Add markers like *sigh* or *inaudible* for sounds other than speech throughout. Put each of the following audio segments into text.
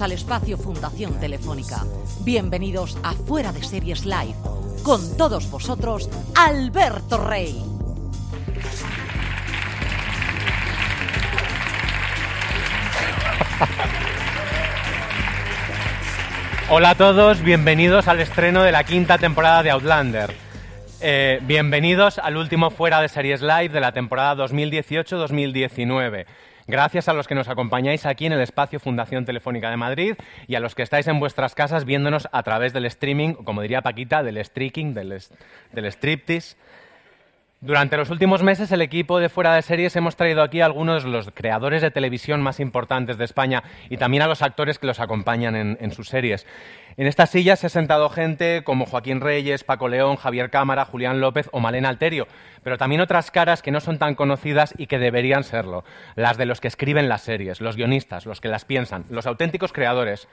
Al espacio Fundación Telefónica. Bienvenidos a Fuera de Series Live. Con todos vosotros, Alberto Rey. Hola a todos, bienvenidos al estreno de la quinta temporada de Outlander. Eh, bienvenidos al último Fuera de Series Live de la temporada 2018-2019. Gracias a los que nos acompañáis aquí en el espacio Fundación Telefónica de Madrid y a los que estáis en vuestras casas viéndonos a través del streaming, como diría Paquita, del streaking, del, del striptease. Durante los últimos meses, el equipo de Fuera de Series hemos traído aquí a algunos de los creadores de televisión más importantes de España y también a los actores que los acompañan en, sus series. En estas sillas se ha sentado gente como Joaquín Reyes, Paco León, Javier Cámara, Julián López o Malena Alterio, pero también otras caras que no son tan conocidas y que deberían serlo. Las de los que escriben las series, los guionistas, los que las piensan, los auténticos creadores.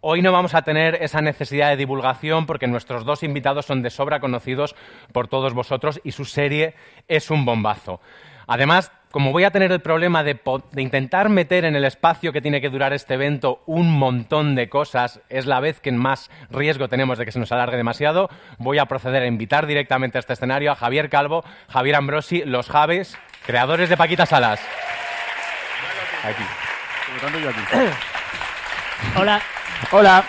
Hoy no vamos a tener esa necesidad de divulgación porque nuestros dos invitados son de sobra conocidos por todos vosotros y su serie es un bombazo. Además, como voy a tener el problema de, intentar meter en el espacio que tiene que durar este evento un montón de cosas, es la vez que más riesgo tenemos de que se nos alargue demasiado, voy a proceder a invitar directamente a este escenario a Javier Calvo, Javier Ambrosi, los Javes, creadores de Paquita Salas. Aquí. Hola. Hola.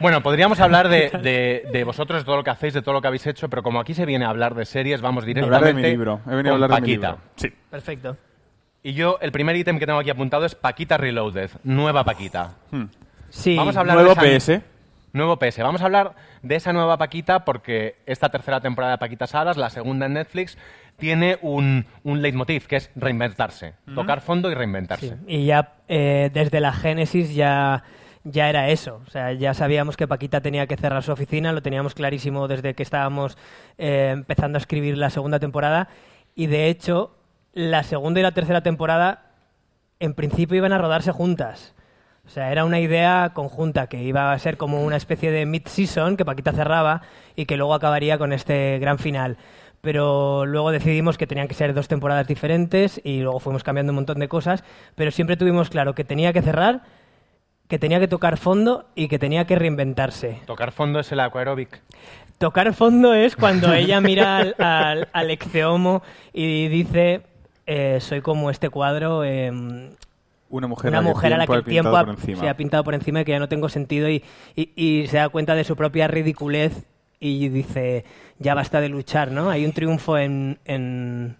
Bueno, podríamos hablar de, de- de vosotros, de todo lo que hacéis, de todo lo que habéis hecho, pero como aquí se viene a hablar de series, vamos directamente Hablar de mi libro. He venido a hablar de mi Paquita. libro. Sí. Perfecto. Y yo, el primer ítem que tengo aquí apuntado es Paquita Reloaded, nueva Paquita. Sí. Vamos a hablar Nuevo de esa- PS. Nuevo PS. Vamos a hablar de esa nueva Paquita porque esta tercera temporada de Paquita Salas, la segunda en Netflix, tiene un, un leitmotiv que es reinventarse. Tocar fondo y reinventarse. Sí, Y ya eh, desde la génesis ya, ya era eso. O sea, ya sabíamos que Paquita tenía que cerrar su oficina, lo teníamos clarísimo desde que estábamos eh, empezando a escribir la segunda temporada. Y de hecho, la segunda y la tercera temporada en principio iban a rodarse juntas. O sea, era una idea conjunta que iba a ser como una especie de mid-season que Paquita cerraba y que luego acabaría con este gran final. Pero luego decidimos que tenían que ser dos temporadas diferentes y luego fuimos cambiando un montón de cosas, pero siempre tuvimos claro que tenía que cerrar, que tenía que tocar fondo y que tenía que reinventarse. Tocar fondo es el aquaerobic. Tocar fondo es cuando ella mira al, al, al Ecceomo y dice, eh, soy como este cuadro, em, Una mujer, una mujer a la que el tiempo ha se ha pintado por encima y que ya no tengo sentido y, y- y se da cuenta de su propia ridiculez y dice, ya basta de luchar, ¿no? Hay un triunfo en, en,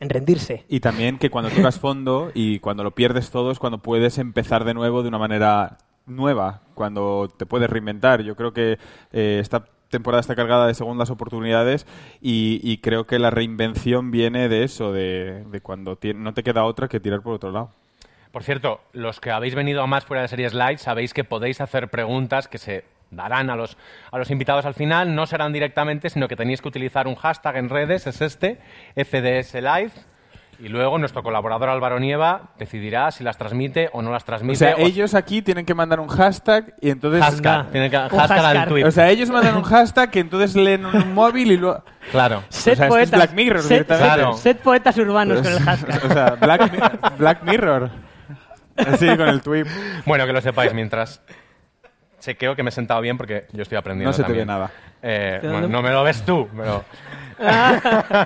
en rendirse. Y también que cuando tocas fondo y cuando lo pierdes todo es cuando puedes empezar de nuevo de una manera nueva, cuando te puedes reinventar. Yo creo que eh, esta temporada está cargada de segundas oportunidades y, y creo que la reinvención viene de eso, de, de cuando ti- no te queda otra que tirar por otro lado. Por cierto, los que habéis venido a más fuera de series live sabéis que podéis hacer preguntas que se darán a los, a los invitados al final. No serán directamente, sino que tenéis que utilizar un hashtag en redes, es este, FDS Live. Y luego nuestro colaborador Álvaro Nieva decidirá si las transmite o no las O transmite. sea, o- ellos aquí tienen que mandar un hashtag y entonces... Hashtag, Anda. tienen que, hashtag al tweet. O sea, ellos mandan un hashtag que entonces leen un *laughs* móvil y luego... claro. Sed O sea, esto es poetas, Black Mirror sed- directamente. Claro. sed poetas urbanos con el hashtag. o sea, Black, Black Mirror. Sí, con el tweet. Bueno, que lo sepáis mientras chequeo que me he sentado bien porque yo estoy aprendiendo No se te también. ve nada. Eh, no me lo ves tú, pero... *laughs*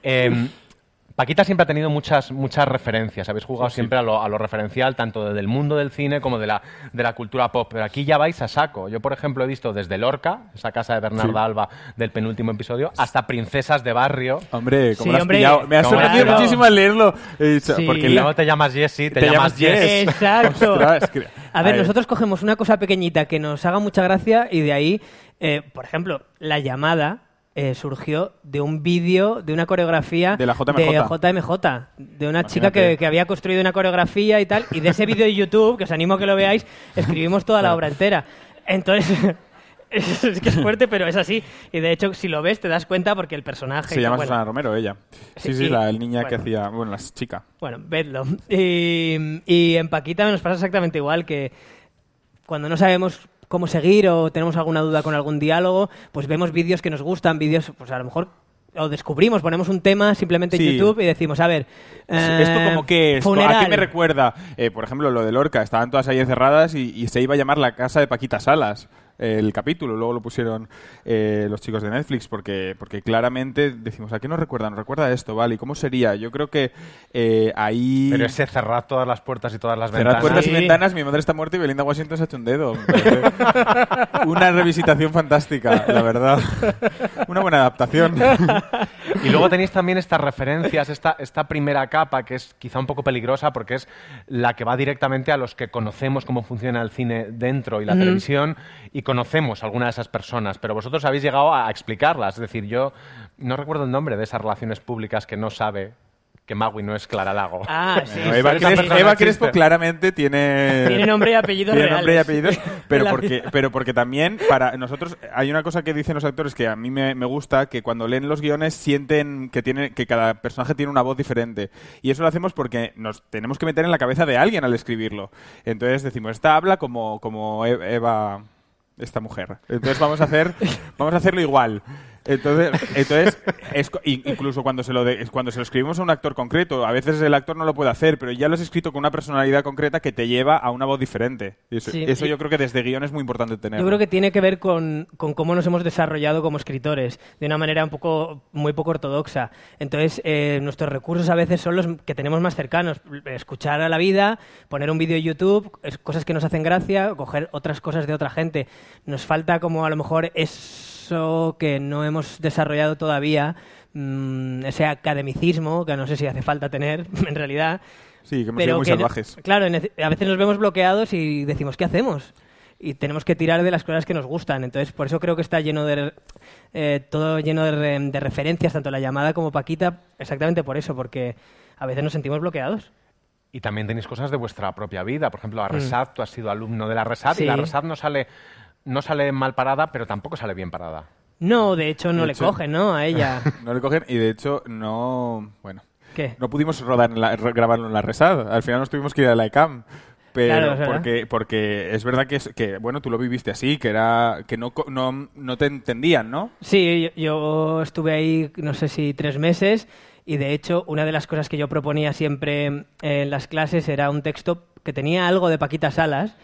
*laughs* Em, Paquita siempre ha tenido muchas, muchas referencias. Habéis jugado siempre a lo, a lo referencial, tanto del mundo del cine como de la, de la cultura pop. Pero aquí ya vais a saco. Yo, por ejemplo, he visto desde Lorca, esa casa de Bernarda Sí. Alba del penúltimo episodio, hasta Princesas de Barrio. Hombre, como Sí, lo has hombre. pillado. Me ha sorprendido claro. muchísimo al leerlo. He dicho, Sí. Porque luego te llamas Jessie, te, Te llamas Jess. Jess. Exacto. Ostras, que- A ver, nosotros cogemos una cosa pequeñita que nos haga mucha gracia y de ahí, eh, por ejemplo, la llamada eh, surgió de un vídeo, de una coreografía De la JMJ. de JMJ, de una chica que, que había construido una coreografía y tal, y de ese vídeo de YouTube, que os animo a que lo veáis, escribimos toda la obra entera. Entonces, *laughs* Es, es que es fuerte, pero es así. Y de hecho, si lo ves, te das cuenta porque el personaje... Se llama bueno, Susana Romero, ella. Sí, Sí, la el niña que hacía. Bueno, la chica. Bueno, vedlo. Y, y en Paquita nos pasa exactamente igual, que cuando no sabemos cómo seguir o tenemos alguna duda con algún diálogo, pues vemos vídeos que nos gustan, vídeos, pues a lo mejor... O descubrimos, ponemos un tema simplemente en Sí. YouTube y decimos, a ver... eh, ¿Esto como que es? ¿A qué me recuerda? Eh, por ejemplo, lo de Lorca. Estaban todas ahí encerradas y, y se iba a llamar La Casa de Paquita Salas. El capítulo, luego lo pusieron eh, los chicos de Netflix, porque, porque claramente decimos, ¿a qué nos recuerda? Nos recuerda esto, ¿vale? ¿Y cómo sería? Yo creo que eh, ahí... Pero ese cerrar todas las puertas y todas las Cerrad ventanas. puertas y ventanas, mi madre está muerta y Belinda Washington se ha hecho un dedo. Una revisitación fantástica, la verdad. Una buena adaptación. Y luego tenéis también estas referencias, esta, esta primera capa que es quizá un poco peligrosa porque es la que va directamente a los que conocemos cómo funciona el cine dentro y la televisión y conocemos a alguna de esas personas, pero vosotros habéis llegado a explicarlas. Es decir, yo no recuerdo el nombre de esas relaciones públicas que no sabe que Magui no es Clara Lago. Ah, sí. Eva, sí, Crespo, Eva. Crespo claramente tiene... Tiene nombre y apellidos Tiene reales. nombre y apellidos, pero *laughs* porque, pero porque también para nosotros hay una cosa que dicen los actores que a mí me, me gusta, que cuando leen los guiones sienten que, tiene, que cada personaje tiene una voz diferente. Y eso lo hacemos porque nos tenemos que meter en la cabeza de alguien al escribirlo. Entonces decimos, esta habla como, como E- Eva, esta mujer. Entonces vamos a hacer, vamos a hacerlo igual. Entonces, entonces es incluso cuando se, lo de- cuando se lo escribimos a un actor concreto, a veces el actor no lo puede hacer, pero ya lo has escrito con una personalidad concreta que te lleva a una voz diferente. Y eso, Sí, eso yo creo que desde guion es muy importante tener. Yo creo que tiene que ver con, con cómo nos hemos desarrollado como escritores, de una manera un poco, muy poco ortodoxa. Entonces, eh, nuestros recursos a veces son los que tenemos más cercanos. Escuchar a la vida, poner un vídeo en YouTube, es- cosas que nos hacen gracia, coger otras cosas de otra gente. Nos falta como a lo mejor eso que no hemos desarrollado todavía, mm, ese academicismo, que no sé si hace falta tener *laughs* en realidad. Sí, que hemos sido muy que no- salvajes. Claro, a veces nos vemos bloqueados y decimos, ¿qué hacemos? Y tenemos que tirar de las cosas que nos gustan. Entonces, por eso creo que está lleno de... eh, todo lleno de, re- de referencias, tanto la llamada como Paquita, exactamente por eso, porque a veces nos sentimos bloqueados. Y también tenéis cosas de vuestra propia vida. Por ejemplo, a Resat, tú has sido alumno de la Resat Mm. Sí. y la Resat no sale, no sale mal parada, pero tampoco sale bien parada. No, de hecho, no De le hecho- cogen, ¿no? A ella. *laughs* No le cogen y de hecho no... Bueno, ¿Qué? no pudimos rodar en la- re- grabarlo en la Resad. Al final nos tuvimos que ir a la ICAM. Pero Claro, es verdad. porque, porque es verdad que, es, que, bueno, tú lo viviste así, que era que no, co- no, no te entendían, ¿no? Sí, yo, yo estuve ahí, no sé si tres meses, y de hecho, una de las cosas que yo proponía siempre en las clases era un texto que tenía algo de Paquita Salas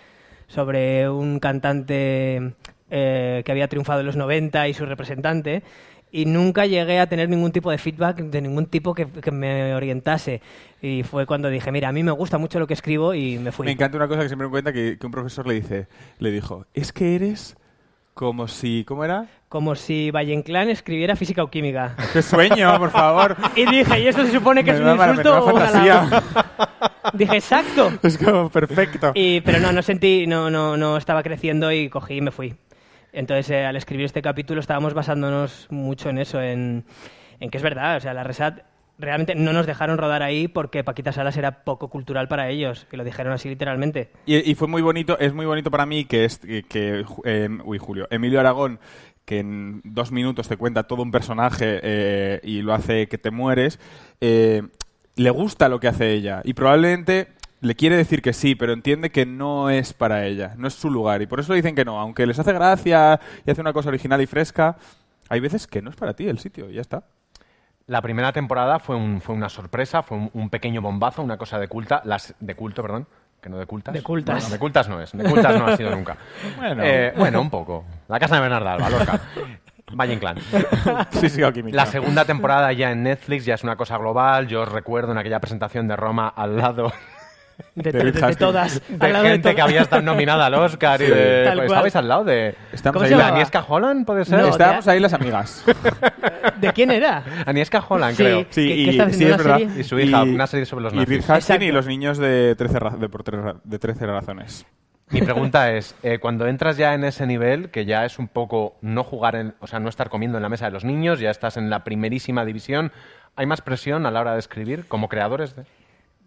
sobre un cantante eh, que había triunfado en los 90 y su representante. Y nunca llegué a tener ningún tipo de feedback de ningún tipo que, que me orientase. Y fue cuando dije, mira, a mí me gusta mucho lo que escribo y me fui. Me encanta una cosa que siempre me cuenta que, que un profesor le dice, le dijo, es que eres como si, ¿cómo era? Como si Valle Inclán escribiera física o química. *laughs* ¡Qué sueño, por favor! *laughs* Y dije, ¿y esto se supone que es un insulto o un fantasía. halago? *laughs* Dije, exacto. *laughs* Es como perfecto. Y, pero no, no sentí, no, no, no estaba creciendo y cogí y me fui. Entonces, eh, al escribir este capítulo estábamos basándonos mucho en eso, en, en que es verdad, o sea, la Resat realmente no nos dejaron rodar ahí porque Paquita Salas era poco cultural para ellos, que lo dijeron así literalmente. Y, y fue muy bonito, es muy bonito para mí que, es, que, eh, uy, Julio, Emilio Aragón, que en dos minutos te cuenta todo un personaje eh, y lo hace que te mueres, eh, le gusta lo que hace ella y probablemente le quiere decir que sí, pero entiende que no es para ella, no es su lugar y por eso le dicen que no, aunque les hace gracia y hace una cosa original y fresca, hay veces que no es para ti el sitio y ya está. La primera temporada fue, un- fue una sorpresa, fue un, un pequeño bombazo, una cosa de culta, las, de culto, perdón, que no de cultas. De cultas. Bueno, de cultas no es, de cultas no ha sido nunca. *laughs* Bueno. Eh, bueno, un poco. La casa de Bernarda Alba, Lorca. *laughs* Valle Inclán. *laughs* sí, sí, aquí La segunda temporada ya en Netflix ya es una cosa global. Yo os recuerdo en aquella presentación de Roma al lado De, De de- de todas. de de gente que había estado nominada al Oscar y Sí. de... Tal pues, estabais al lado de... Estamos ¿Cómo ahí se la- llama? Agnieszka Holland, ¿puede ser? No, Estábamos de- ahí las amigas. *laughs* ¿De quién era? Agnieszka Holland, Sí. creo. Sí, ¿Qué- y, sí, es verdad. serie? Y su hija, una serie sobre los Y nazis. Reed Hastings y los niños de 13, ra- de por tres ra- de 13 razones. Mi pregunta es, eh, cuando entras ya en ese nivel, que ya es un poco no jugar, en, o sea, no estar comiendo en la mesa de los niños, ya estás en la primerísima división, ¿hay más presión a la hora de escribir como creadores? De...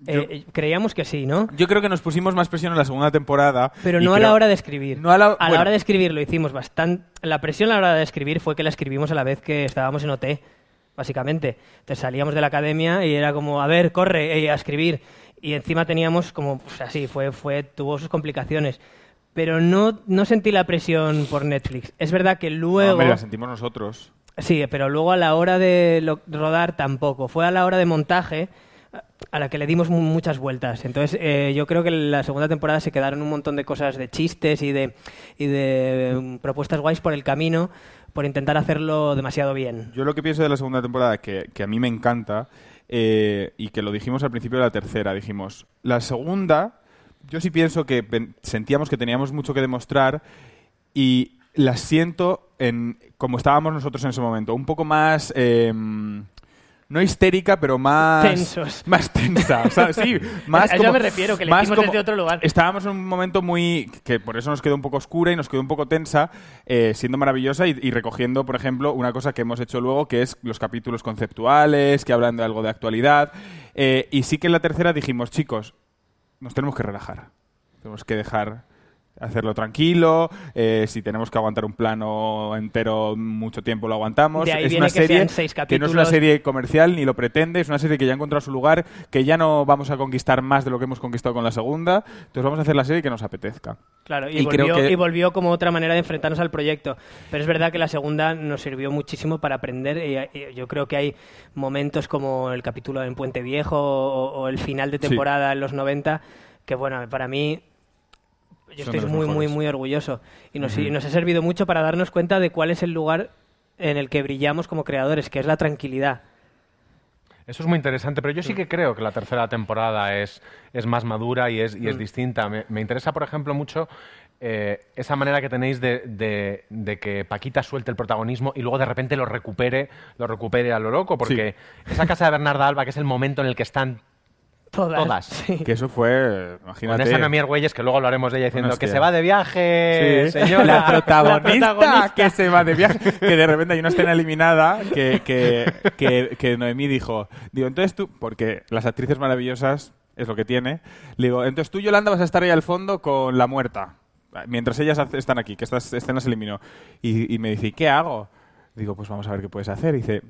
Eh, eh, creíamos que sí, ¿no? Yo creo que nos pusimos más presión en la segunda temporada. Pero no a creo- la hora de escribir. No a la- bueno. hora de escribir lo hicimos bastante. La presión a la hora de escribir fue que la escribimos a la vez que estábamos en OT, básicamente. Entonces salíamos de la academia y era como, a ver, corre, eh, a escribir. Y encima teníamos como, pues así, fue, fue, tuvo sus complicaciones. Pero no, no sentí la presión por Netflix. Es verdad que No, luego. hombre, la sentimos nosotros. Sí, pero luego a la hora de lo- rodar tampoco. Fue a la hora de montaje a- la que le dimos mu- muchas vueltas. Entonces, eh, yo creo que en la segunda temporada se quedaron un montón de cosas de chistes y de, y de mm, propuestas guays por el camino por intentar hacerlo demasiado bien. Yo lo que pienso de la segunda temporada, que, que a mí me encanta, eh, y que lo dijimos al principio de la tercera, dijimos, la segunda, yo sí pienso que sentíamos que teníamos mucho que demostrar y la siento en como estábamos nosotros en ese momento, un poco más... eh, no histérica, pero más... Tensos. *laughs* Más tensa. o sea, sí, *laughs* más A como- me refiero, que le más como- desde otro lugar. Estábamos en un momento muy... que por eso nos quedó un poco oscura y nos quedó un poco tensa, eh, siendo maravillosa y, y recogiendo, por ejemplo, una cosa que hemos hecho luego, que es los capítulos conceptuales, que hablan de algo de actualidad. Eh, y sí que en la tercera dijimos, chicos, nos tenemos que relajar. Tenemos que dejar hacerlo tranquilo. eh, si tenemos que aguantar un plano entero mucho tiempo, lo aguantamos. De ahí es viene una que serie sean seis que no es una serie comercial ni lo pretende. Es una serie que ya ha encontrado su lugar, que ya no vamos a conquistar más de lo que hemos conquistado con la segunda. Entonces vamos a hacer la serie que nos apetezca. Claro, y, Y creo volvió, que- y volvió como otra manera de enfrentarnos al proyecto. Pero es verdad que la segunda nos sirvió muchísimo para aprender. Y, yo creo que hay momentos como el capítulo en Puente Viejo o, o el final de Sí. temporada en los 90, que bueno, para mí yo Son estoy muy, muy, mejores. muy orgulloso. Y nos, y nos ha servido mucho para darnos cuenta de cuál es el lugar en el que brillamos como creadores, que es la tranquilidad. Eso es muy interesante, pero yo sí que creo que la tercera temporada es, es más madura y es, y es distinta. Me, me interesa, por ejemplo, mucho eh, esa manera que tenéis de, de- de que Paquita suelte el protagonismo y luego de repente lo recupere, lo recupere a lo loco, porque esa casa de Bernarda Alba, que es el momento en el que están Todas. Todas. sí. Que eso fue, con imagínate... esa Noemí Argüelles, que luego hablaremos de ella diciendo que se va de viaje, Sí, señora. la *laughs* protagonista, La protagonista. que se va de viaje. Que de repente hay una escena eliminada que, que, que, que Noemí dijo, digo, entonces tú, porque las actrices maravillosas es lo que tiene, le digo, entonces tú, Yolanda, vas a estar ahí al fondo con la muerta, mientras ellas están aquí, que estas escenas se eliminó. Y, y me dice, ¿y qué hago? Digo, pues vamos a ver qué puedes hacer. Y dice,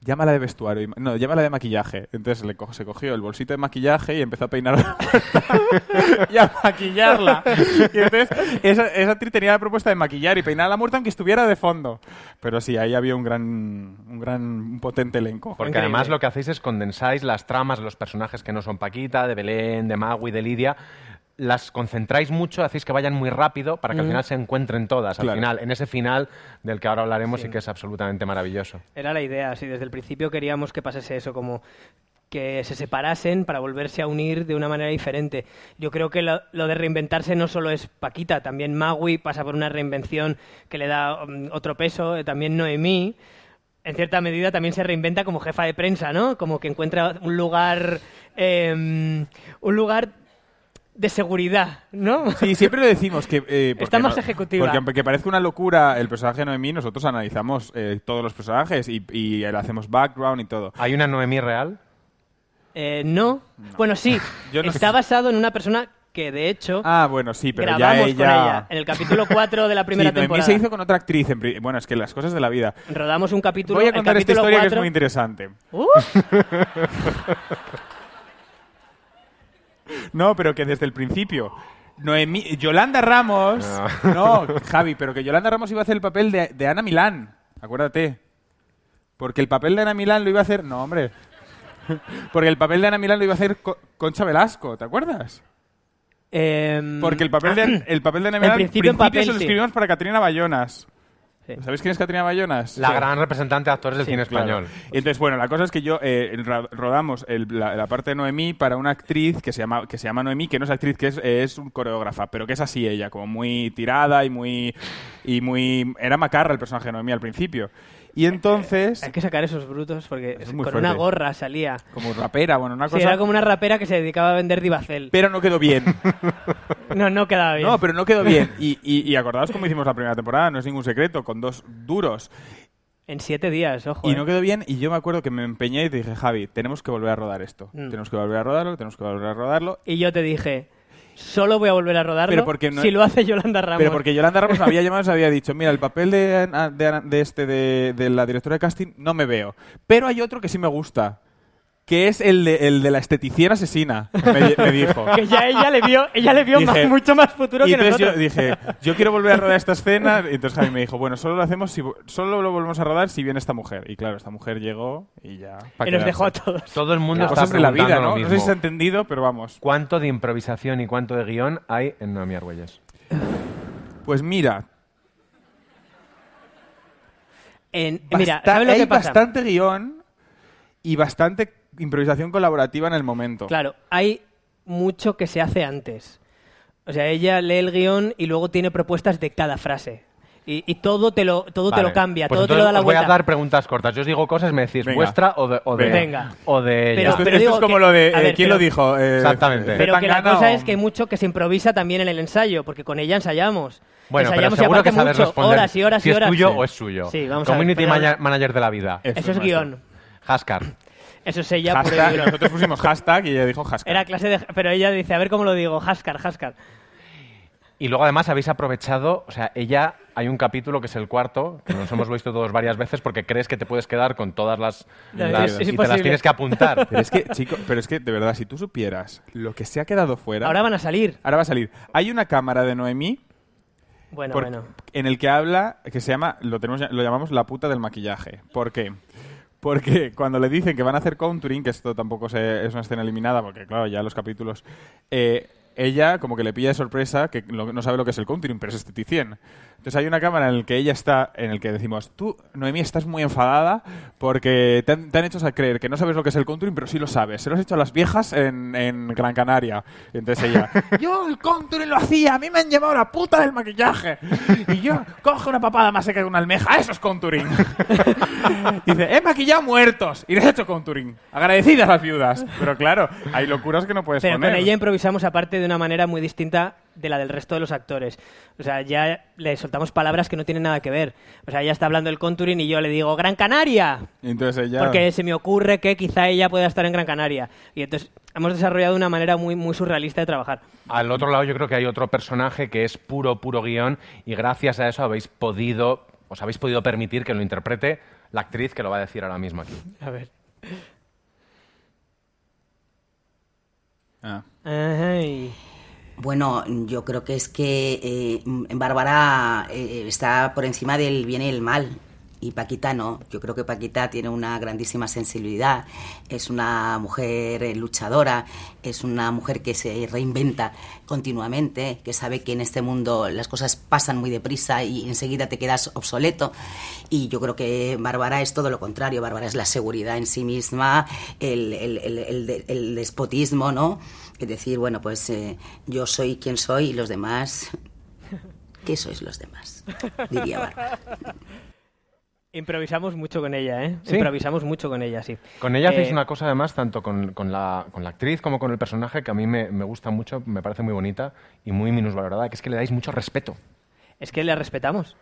llámala de vestuario. y- No, llámala de maquillaje. Entonces le co- se cogió el bolsito de maquillaje y empezó a peinar a la muerta *laughs* y a maquillarla. Y entonces esa, esa actriz tenía la propuesta de maquillar y peinar a la muerta aunque estuviera de fondo. Pero sí, ahí había un gran, un gran, un potente elenco. Porque Increíble. además lo que hacéis es condensáis las tramas de los personajes que no son Paquita, de Belén, de Magui, de Lidia. Las concentráis mucho, hacéis que vayan muy rápido para que al final se encuentren todas. Al final, en ese final del que ahora hablaremos y que es absolutamente maravilloso. Era la idea, sí, desde el principio queríamos que pasase eso, como que se separasen para volverse a unir de una manera diferente. Yo creo que lo, lo de reinventarse no solo es Paquita, también Magui pasa por una reinvención que le da mm, otro peso, eh, también Noemí. En cierta medida también se reinventa como jefa de prensa, ¿no? Como que encuentra un lugar, eh, un lugar de seguridad, ¿no? Sí, siempre lo decimos que... eh, Está más no- ejecutiva. Porque aunque parezca una locura el personaje de Noemí, nosotros analizamos eh, todos los personajes y, y le hacemos background y todo. ¿Hay una Noemí real? Eh, no. Bueno, sí. *laughs* Yo no Está sé. basado en una persona que, de hecho, Ah, bueno, sí, pero ya grabamos ella... con ella en el capítulo 4 de la *laughs* primera sí, Noemí temporada. se hizo con otra actriz. en pri- Bueno, es que las cosas de la vida. Rodamos un capítulo. Voy a contar esta capítulo historia que es 4 muy interesante. ¡Uh! *laughs* No, pero que desde el principio. Noemí, Yolanda Ramos. No. Javi, pero que Yolanda Ramos iba a hacer el papel de, de Ana Milán. Acuérdate. Porque el papel de Ana Milán lo iba a hacer. No, hombre. Porque el papel de Ana Milán lo iba a hacer Co- Concha Velasco, ¿te acuerdas? Em, Porque el papel de, el papel de Ana En Milán principio, en papel, se lo sí. escribimos para Catrina Bayonas. Sí. ¿Sabéis quién es Catrina Bayonas? La Sí. gran representante de actores del cine Claro. español. Y Entonces, bueno, la cosa es que yo eh, rodamos el- la, la parte de Noemí para una actriz que se llama que se llama Noemí, que no es actriz, que es, es un coreógrafa, pero que es así ella, como muy tirada y muy y muy era macarra el personaje de Noemí al principio. Y entonces, Hay que sacar esos brutos porque Es con fuerte. una gorra salía. como rapera, bueno, una Sí, cosa, era como una rapera que se dedicaba a vender Divacel. pero no quedó bien. *laughs* No, no quedaba bien. No, pero no quedó bien. Y, y, y acordaos cómo hicimos la primera temporada, no es ningún secreto, con dos duros. En siete días, ojo. Y ¿eh? no quedó bien, y yo me acuerdo que me empeñé y te dije, Javi, tenemos que volver a rodar esto. Mm. Tenemos que volver a rodarlo, tenemos que volver a rodarlo. Y yo te dije, solo voy a volver a rodarlo Pero porque no- si lo hace Yolanda Ramos. Pero porque Yolanda Ramos me *laughs* había llamado y se había dicho, mira, el papel de, de, de este de, de la directora de casting no me veo. Pero hay otro que sí me gusta, que es el de, el de la esteticien asesina, me, me dijo. *laughs* Que ya ella le vio, ella le vio Dije- más- mucho más futuro y que entonces nosotros. yo dije, yo quiero volver a rodar *laughs* esta escena. Y entonces Javi me dijo, bueno, solo lo hacemos si, solo lo volvemos a rodar si viene esta mujer. Y claro, esta mujer llegó y ya. y nos quedarse. dejó a todos. Todo el mundo Cosas está de la vida, ¿no? No sé si se ha entendido, pero vamos. ¿Cuánto de improvisación y cuánto de guion hay en Noemí Argüelles? Pues mira, En- mira, ¿sabes lo hay pasa? bastante guion y bastante improvisación colaborativa en el momento. Claro, hay mucho que se hace antes. O sea, ella lee el guion y luego tiene propuestas de cada frase. Y, y todo te lo, todo te Vale. lo cambia, Pues todo te lo da la os voy vuelta. a dar preguntas cortas. Yo os digo cosas, me decís Venga. vuestra o de, o de, Venga. o de ella. Pero- esto, pero esto digo es como que- lo de... eh, ver, ¿Quién pero- lo dijo? Eh, Exactamente. Pero que la cosa o- es que hay mucho que se improvisa también en el ensayo, porque con ella ensayamos. Bueno, pero ensayamos y seguro que aparte sabes mucho, responder horas y horas si y es horas. tuyo Sí. o es suyo. Sí, vamos a ver, Community pero- mana- manager de la vida. Eso Eso es guion. Haskar. Eso es ella Hashtag, nosotros pusimos hashtag y ella dijo hashtag. Era clase de... Pero ella dice, a ver cómo lo digo, Haskar, Haskar. Y luego además habéis aprovechado, o sea, ella, hay un capítulo que es el cuarto, que nos hemos visto todos varias veces porque crees que te puedes quedar con todas las... No, las- es- es y te las tienes que apuntar. *laughs* Pero es que, chico, pero es que, de verdad, si tú supieras lo que se ha quedado fuera... Ahora van a salir. Ahora va a salir. Hay una cámara de Noemí Bueno, por- bueno. en el que habla, que se llama, lo, tenemos, lo llamamos la puta del maquillaje. ¿Por qué? Porque cuando le dicen que van a hacer contouring, que esto tampoco se- es una escena eliminada, porque claro, ya los capítulos, eh, ella como que le pilla de sorpresa que no sabe lo que es el contouring, pero es esteticien. Entonces hay una cámara en la que ella está, en el que decimos, tú, Noemí, estás muy enfadada porque te han, te han hecho a creer que no sabes lo que es el contouring, pero sí lo sabes. Se lo has hecho a las viejas en, en Gran Canaria. Y entonces ella, *laughs* yo el contouring lo hacía, a mí me han llevado la puta del maquillaje. Y yo, coge una papada más seca que una almeja, eso es contouring. *laughs* Dice, he maquillado muertos y les he hecho contouring. Agradecidas las viudas. Pero claro, hay locuras que no puedes Pero poner. con ella improvisamos aparte de una manera muy distinta de la del resto de los actores. O sea, ya le soltamos palabras que no tienen nada que ver. O sea, ella está hablando del contouring y yo le digo ¡Gran Canaria! Y entonces ella... Porque se me ocurre que quizá ella pueda estar en Gran Canaria. Y entonces hemos desarrollado una manera muy, muy surrealista de trabajar. Al otro lado yo creo que hay otro personaje que es puro, puro guion y gracias a eso habéis podido, os habéis podido permitir que lo interprete la actriz que lo va a decir ahora mismo aquí. A ver. Ah. Ay. Bueno, yo creo que es que eh, Bárbara eh, está por encima del bien y el mal. Y Paquita no. Yo creo que Paquita tiene una grandísima sensibilidad. Es una mujer eh, luchadora. Es una mujer que se reinventa continuamente. Que sabe que en este mundo las cosas pasan muy deprisa y enseguida te quedas obsoleto. Y yo creo que Bárbara es todo lo contrario. Bárbara es la seguridad en sí misma, el, el- el- el de- el despotismo, ¿no? Es decir, bueno, pues eh, yo soy quien soy y los demás. ¿Qué sois los demás? Diría Bárbara. *laughs* Improvisamos mucho con ella, ¿eh? ¿Sí? Improvisamos mucho con ella, sí. Con ella hacéis Eh, una cosa además, tanto con, con la, con la actriz como con el personaje, que a mí me, me gusta mucho, me parece muy bonita y muy minusvalorada, que es que le dais mucho respeto. Es que le respetamos.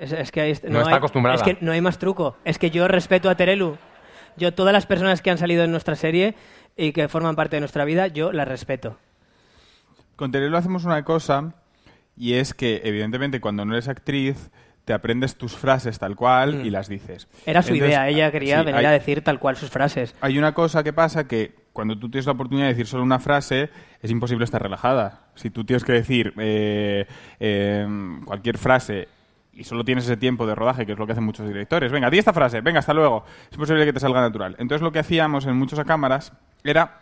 Es, es que hay- No está hay- acostumbrada. Es que no hay más truco. Es que yo respeto a Terelu. Yo, todas las personas que han salido en nuestra serie y que forman parte de nuestra vida, yo las respeto. Con Terelo hacemos una cosa y es que, evidentemente, cuando no eres actriz, te aprendes tus frases tal cual y las dices. Mm. Era su Entonces, idea. Ella quería sí, venir hay, a decir tal cual sus frases. Hay una cosa que pasa que cuando tú tienes la oportunidad de decir solo una frase, es imposible estar relajada. Si tú tienes que decir eh, eh, cualquier frase y solo tienes ese tiempo de rodaje, que es lo que hacen muchos directores, venga, di esta frase, venga, hasta luego, es posible que te salga natural. Entonces lo que hacíamos en muchas cámaras era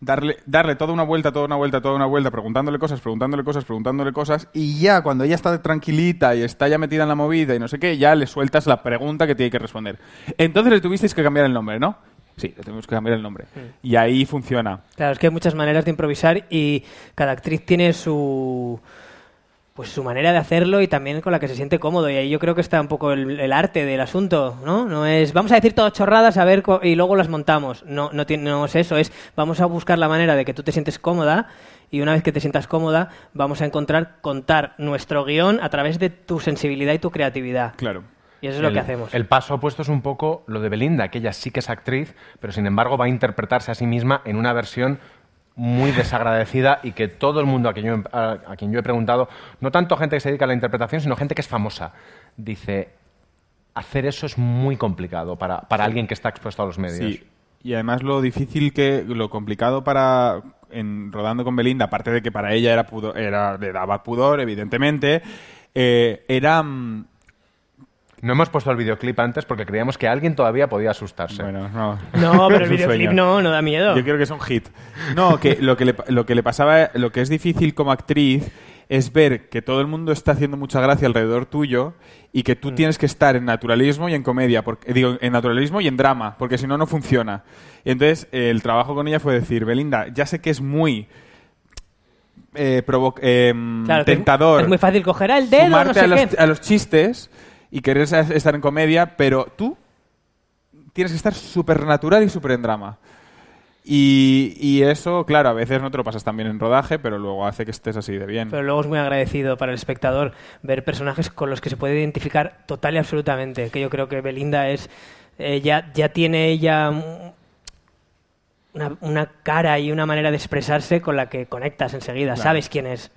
darle, darle toda una vuelta, toda una vuelta, toda una vuelta, preguntándole cosas, preguntándole cosas, preguntándole cosas, y ya cuando ella está tranquilita y está ya metida en la movida y no sé qué, ya le sueltas la pregunta que tiene que responder. Entonces le tuvisteis que cambiar el nombre, ¿no? Sí, le tuvimos que cambiar el nombre. Y ahí funciona. Claro, es que hay muchas maneras de improvisar y cada actriz tiene su pues su manera de hacerlo y también con la que se siente cómodo. Y ahí yo creo que está un poco el, el arte del asunto, ¿no? No es vamos a decir todas chorradas a ver y luego las montamos. No, no, tiene- no es eso, es vamos a buscar la manera de que tú te sientes cómoda y una vez que te sientas cómoda vamos a encontrar contar nuestro guion a través de tu sensibilidad y tu creatividad. Claro. Y eso es lo que hacemos. El paso opuesto es un poco lo de Belinda, que ella sí que es actriz, pero sin embargo va a interpretarse a sí misma en una versión muy desagradecida y que todo el mundo a quien yo, a, a quien yo he preguntado, no tanto gente que se dedica a la interpretación, sino gente que es famosa, dice, hacer eso es muy complicado para, para alguien que está expuesto a los medios. Sí, y además lo difícil que, lo complicado para en rodando con Belinda, aparte de que para ella era pudor, era le daba pudor, evidentemente, eh, era mm, No hemos puesto el videoclip antes porque creíamos que alguien todavía podía asustarse. bueno, no. No, *laughs* pero el videoclip no, no da miedo. Yo creo que es un hit. No, que lo que le, lo que le pasaba, lo que es difícil como actriz es ver que todo el mundo está haciendo mucha gracia alrededor tuyo y que Mm. tú tienes que estar en naturalismo y en comedia, porque, digo, en naturalismo y en drama, porque si no, no funciona. Y entonces, eh, el trabajo con ella fue decir, Belinda, ya sé que es muy eh, provo- eh, Claro, que es- tentador Es muy fácil coger el dedo, no sumarte sé a, los, qué. a los chistes y querer es- estar en comedia, pero tú tienes que estar súper natural y súper en drama. Y, y eso, claro, a veces no te lo pasas tan bien en rodaje, pero luego hace que estés así de bien. Pero luego es muy agradecido para el espectador ver personajes con los que se puede identificar total y absolutamente. Que yo creo que Belinda es. eh, ya, ya tiene ella un- una, una cara y una manera de expresarse con la que conectas enseguida. Claro. Sabes quién es.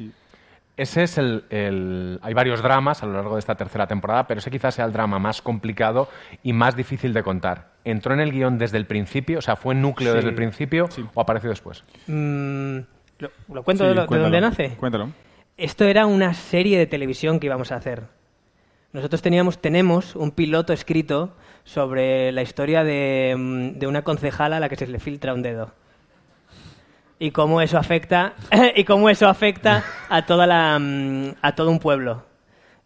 Ese es el, el- Hay varios dramas a lo largo de esta tercera temporada, pero ese quizás sea el drama más complicado y más difícil de contar. ¿Entró en el guion desde el principio? O sea, ¿fue núcleo Sí. desde el principio Sí. o apareció después? Mm, ¿lo, lo cuento Sí, de, lo- de cuéntalo, dónde nace? Cuéntalo. Esto era una serie de televisión que íbamos a hacer. Nosotros teníamos, tenemos un piloto escrito sobre la historia de, mm, de una concejala a la que se le filtra un dedo. Y cómo eso afecta, *laughs* y cómo eso afecta a, toda la, mm, a todo un pueblo.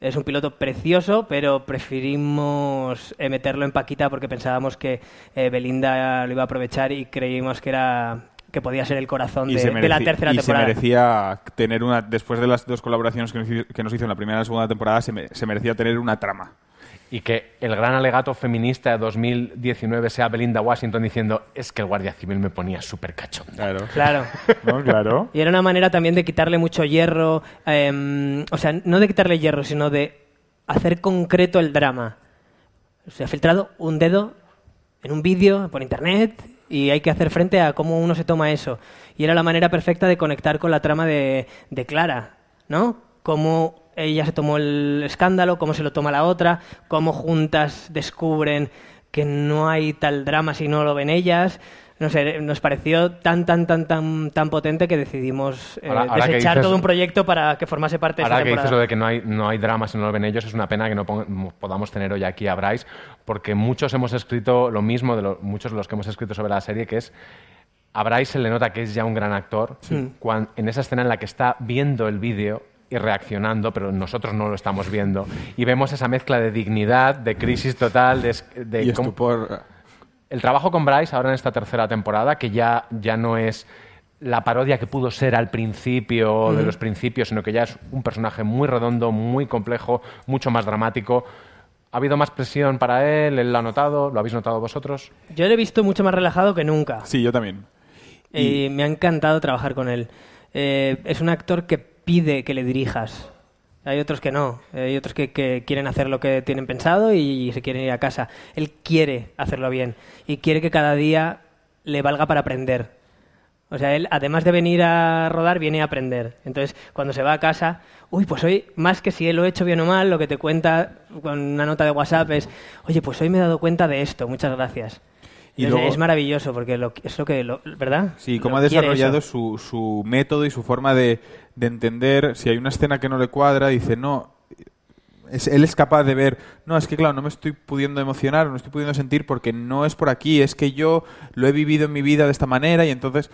Es un piloto precioso, pero preferimos eh, meterlo en Paquita porque pensábamos que eh, Belinda lo iba a aprovechar y creímos que era que podía ser el corazón Y de, la tercera y temporada. se merecía tener una, después de las dos colaboraciones que nos hizo, que nos hizo en la primera y la segunda temporada, se, me- se merecía tener una trama. Y que el gran alegato feminista de 2019 sea Belinda Washington diciendo es que el guardia civil me ponía súper cachondo. Claro. Claro. *laughs* ¿No? Claro. Y era una manera también de quitarle mucho hierro, em, o sea, no de quitarle hierro, sino de hacer concreto el drama. Se ha filtrado un dedo en un vídeo por internet y hay que hacer frente a cómo uno se toma eso. Y era la manera perfecta de conectar con la trama de, de Clara, ¿no? Cómo ella se tomó el escándalo, cómo se lo toma la otra, cómo juntas descubren que no hay tal drama si no lo ven ellas. No sé, nos pareció tan, tan, tan, tan, tan potente que decidimos eh, Ahora- ahora que desechar dices- todo un proyecto para que formase parte de Ahora esta que dices lo de que no hay, no hay drama si no lo ven ellos, es una pena que no podamos tener hoy aquí a Bryce, porque muchos hemos escrito lo mismo, de lo- muchos de los que hemos escrito sobre la serie, que es a Bryce se le nota que es ya un gran actor. En esa escena en la que está viendo el vídeo y reaccionando, pero nosotros no lo estamos viendo. Y vemos esa mezcla de dignidad, de crisis total, de, de Y estupor. el trabajo con Bryce ahora en esta tercera temporada, que ya, ya no es la parodia que pudo ser al principio de los principios, sino que ya es un personaje muy redondo, muy complejo, mucho más dramático. ¿Ha habido más presión para él? ¿Él lo ha notado? ¿Lo habéis notado vosotros? Yo lo he visto mucho más relajado que nunca. Sí, yo también. Y me ha encantado trabajar con él. Eh, es un actor que pide que le dirijas. Hay otros que no. Hay otros que, que quieren hacer lo que tienen pensado y se quieren ir a casa. Él quiere hacerlo bien y quiere que cada día le valga para aprender. O sea, él, además de venir a rodar, viene a aprender. Entonces, cuando se va a casa, uy, pues hoy, más que si él lo he hecho bien o mal, lo que te cuenta con una nota de WhatsApp es, oye, pues hoy me he dado cuenta de esto, muchas gracias. Y luego- es maravilloso porque lo, es lo que, lo- ¿verdad? Sí, cómo ha desarrollado su método y su forma de, de entender. Si hay una escena que no le cuadra, dice, no. Es, él es capaz de ver, no, es que claro, no me estoy pudiendo emocionar, no estoy pudiendo sentir porque no es por aquí, es que yo lo he vivido en mi vida de esta manera y entonces.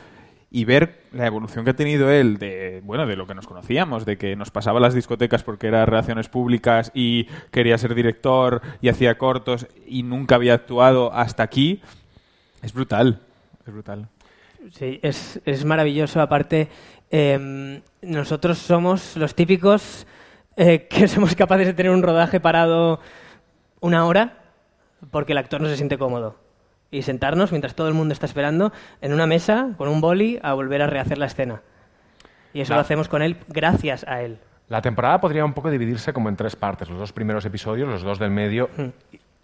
Y ver la evolución que ha tenido él de, bueno, de lo que nos conocíamos, de que nos pasaba las discotecas porque era relaciones públicas y quería ser director y hacía cortos y nunca había actuado hasta aquí, es brutal, es brutal. Sí, es, es maravilloso. Aparte, em, nosotros somos los típicos eh, *laughs* que somos capaces de tener un rodaje parado una hora porque el actor no se siente cómodo. Y sentarnos mientras todo el mundo está esperando en una mesa con un boli a volver a rehacer la escena. Y eso La- lo hacemos con él gracias a él. La temporada podría un poco dividirse como en tres partes, los dos primeros episodios, los dos del medio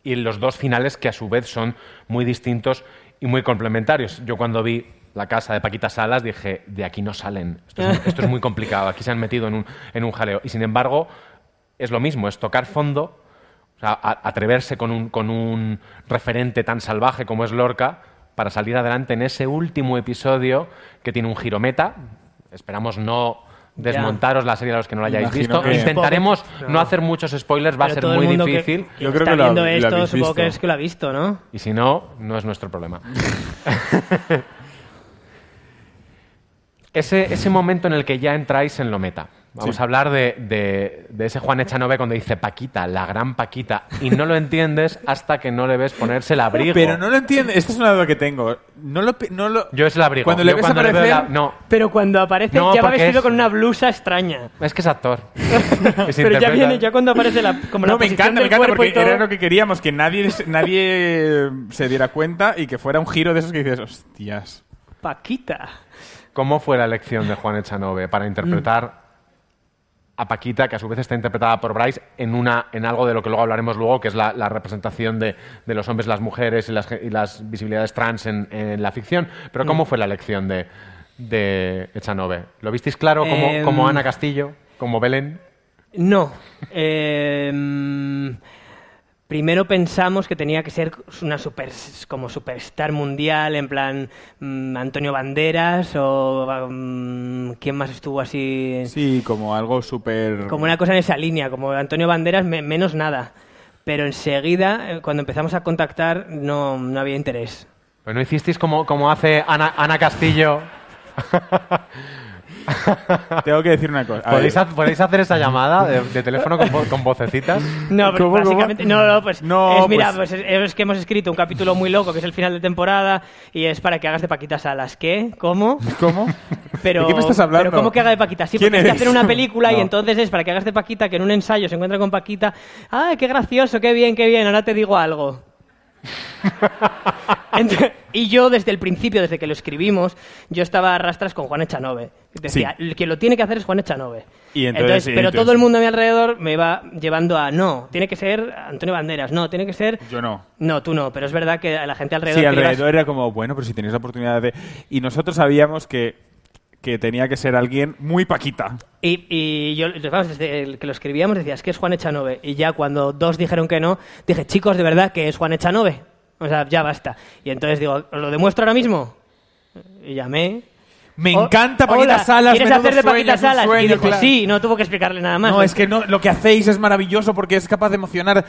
y los dos finales que a su vez son muy distintos y muy complementarios. Yo cuando vi la casa de Paquita Salas dije, de aquí no salen, esto es, esto es muy complicado, aquí se han metido en un, en un jaleo. Y sin embargo, es lo mismo, es tocar fondo, o sea, a- atreverse con un, con un referente tan salvaje como es Lorca para salir adelante en ese último episodio que tiene un giro meta. Esperamos no desmontaros la serie a los que no la hayáis Imagino visto. Intentaremos No. no. hacer muchos spoilers, va a ser todo el muy mundo que- difícil. que Yo creo está que lo- esto, supongo que es que lo ha visto, ¿no? Y si no, no es nuestro problema. *laughs* ese, ese momento en el que ya entráis en lo meta. Vamos Sí. a hablar de, de- de ese Juan Echanove cuando dice Paquita, la gran Paquita, y no lo entiendes hasta que no le ves ponerse el abrigo. Pero no lo entiende. Esta es una duda que tengo. No lo, no lo... Yo es el abrigo. Cuando le Yo ves cuando le veo aparecer- la- No, Pero cuando aparece No, ya va vestido es- con una blusa extraña. es que es actor. *laughs* Pero ya viene, ya cuando aparece la, como la No, me encanta, me encanta porque todo. era lo que queríamos, que nadie, nadie se diera cuenta y que fuera un giro de esos que dices, hostias. Paquita. ¿Cómo fue la elección de Juan Echanove para interpretar a Paquita, que a su vez está interpretada por Bryce, en, una, en algo de lo que luego hablaremos luego, que es la, la representación de, de los hombres, las mujeres y las, ge- y las visibilidades trans en, en la ficción? Pero ¿cómo fue la elección de, de Echanove? ¿Lo visteis claro como, Em, como Ana Castillo, como Belén? No. *laughs* Eh, mm, primero pensamos que tenía que ser una super, como superstar mundial, en plan mm, Antonio Banderas o mm, quién más estuvo así. Sí, como algo súper... Como una cosa en esa línea, como Antonio Banderas, me- menos nada. Pero enseguida, eh, cuando empezamos a contactar, no, no había interés. Pues no hicisteis como, como hace Ana, Ana Castillo. *laughs* *laughs* Tengo que decir una cosa. A ¿Podéis, ha- podéis hacer esa llamada de, de teléfono con, vo- con vocecitas? No, pero ¿Cómo, cómo? básicamente, no, no, pues, No, es, mira, pues- pues, es, es que hemos escrito un capítulo muy loco, que es el final de temporada, y es para que hagas de Paquita Salas. ¿Qué? ¿Cómo? ¿Cómo? Pero, ¿De qué me estás hablando? Pero ¿cómo que haga de Paquita? Sí, ¿Quién porque es que hacer una película y No. entonces es para que hagas de Paquita, que en un ensayo se encuentra con Paquita. ¡Ay, qué gracioso, qué bien, qué bien! Ahora te digo algo. *laughs* Y yo desde el principio, desde que lo escribimos, yo estaba a rastras con Juan Echanove. Decía, el que lo tiene que hacer es Juan Echanove. Y entonces- y pero entonces- todo el mundo a mi alrededor me va llevando a no, tiene que ser Antonio Banderas, no, tiene que ser... Yo no. No, tú no, pero es verdad que a la gente alrededor... Sí, alrededor era como, bueno, pero si tenéis la oportunidad de... Y nosotros sabíamos que, que tenía que ser alguien muy paquita. Y, y yo, vamos, desde el que lo escribíamos, decía, es que es Juan Echanove. Y ya cuando dos dijeron que no, dije, chicos, de verdad que es Juan Echanove. O sea, ya basta. Y entonces digo, ¿os lo demuestro ahora mismo? Y llamé. Me "Oh, encanta Paquita hola, Salas. ¿Quieres hacer de Paquita Salas? sueño, y dijo, claro. sí, no tuvo que explicarle nada más. No, es que no, lo que hacéis es maravilloso porque es capaz de emocionar.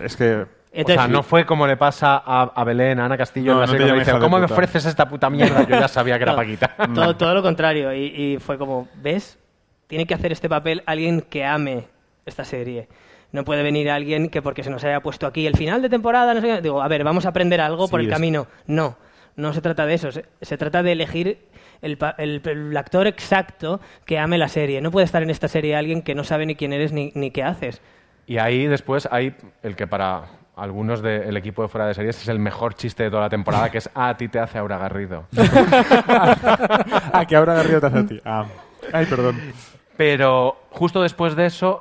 Es que... Entonces, o sea, no fue como le pasa a, a Belén, a Ana Castillo No, en la no serie, hija de ¿cómo me puta". ofreces esta puta mierda? Yo ya sabía que era *laughs* No, Paquita. Todo, todo lo contrario. Y, y fue como, ¿ves? Tiene que hacer este papel alguien que ame esta serie. No puede venir alguien que porque se nos haya puesto aquí el final de temporada, no sé qué. Digo, a ver, vamos a aprender algo por el es- camino. No, no se trata de eso. Se, se trata de elegir el, el- el actor exacto que ame la serie. No puede estar en esta serie alguien que no sabe ni quién eres ni, ni qué haces. Y ahí después hay el que para algunos del equipo de fuera de series es el mejor chiste de toda la temporada, que es "Ah, a ti te hace Aura Garrido. *laughs* Ah, que ahora Garrido te hace a ti. Ah. Ay, perdón. Pero justo después de eso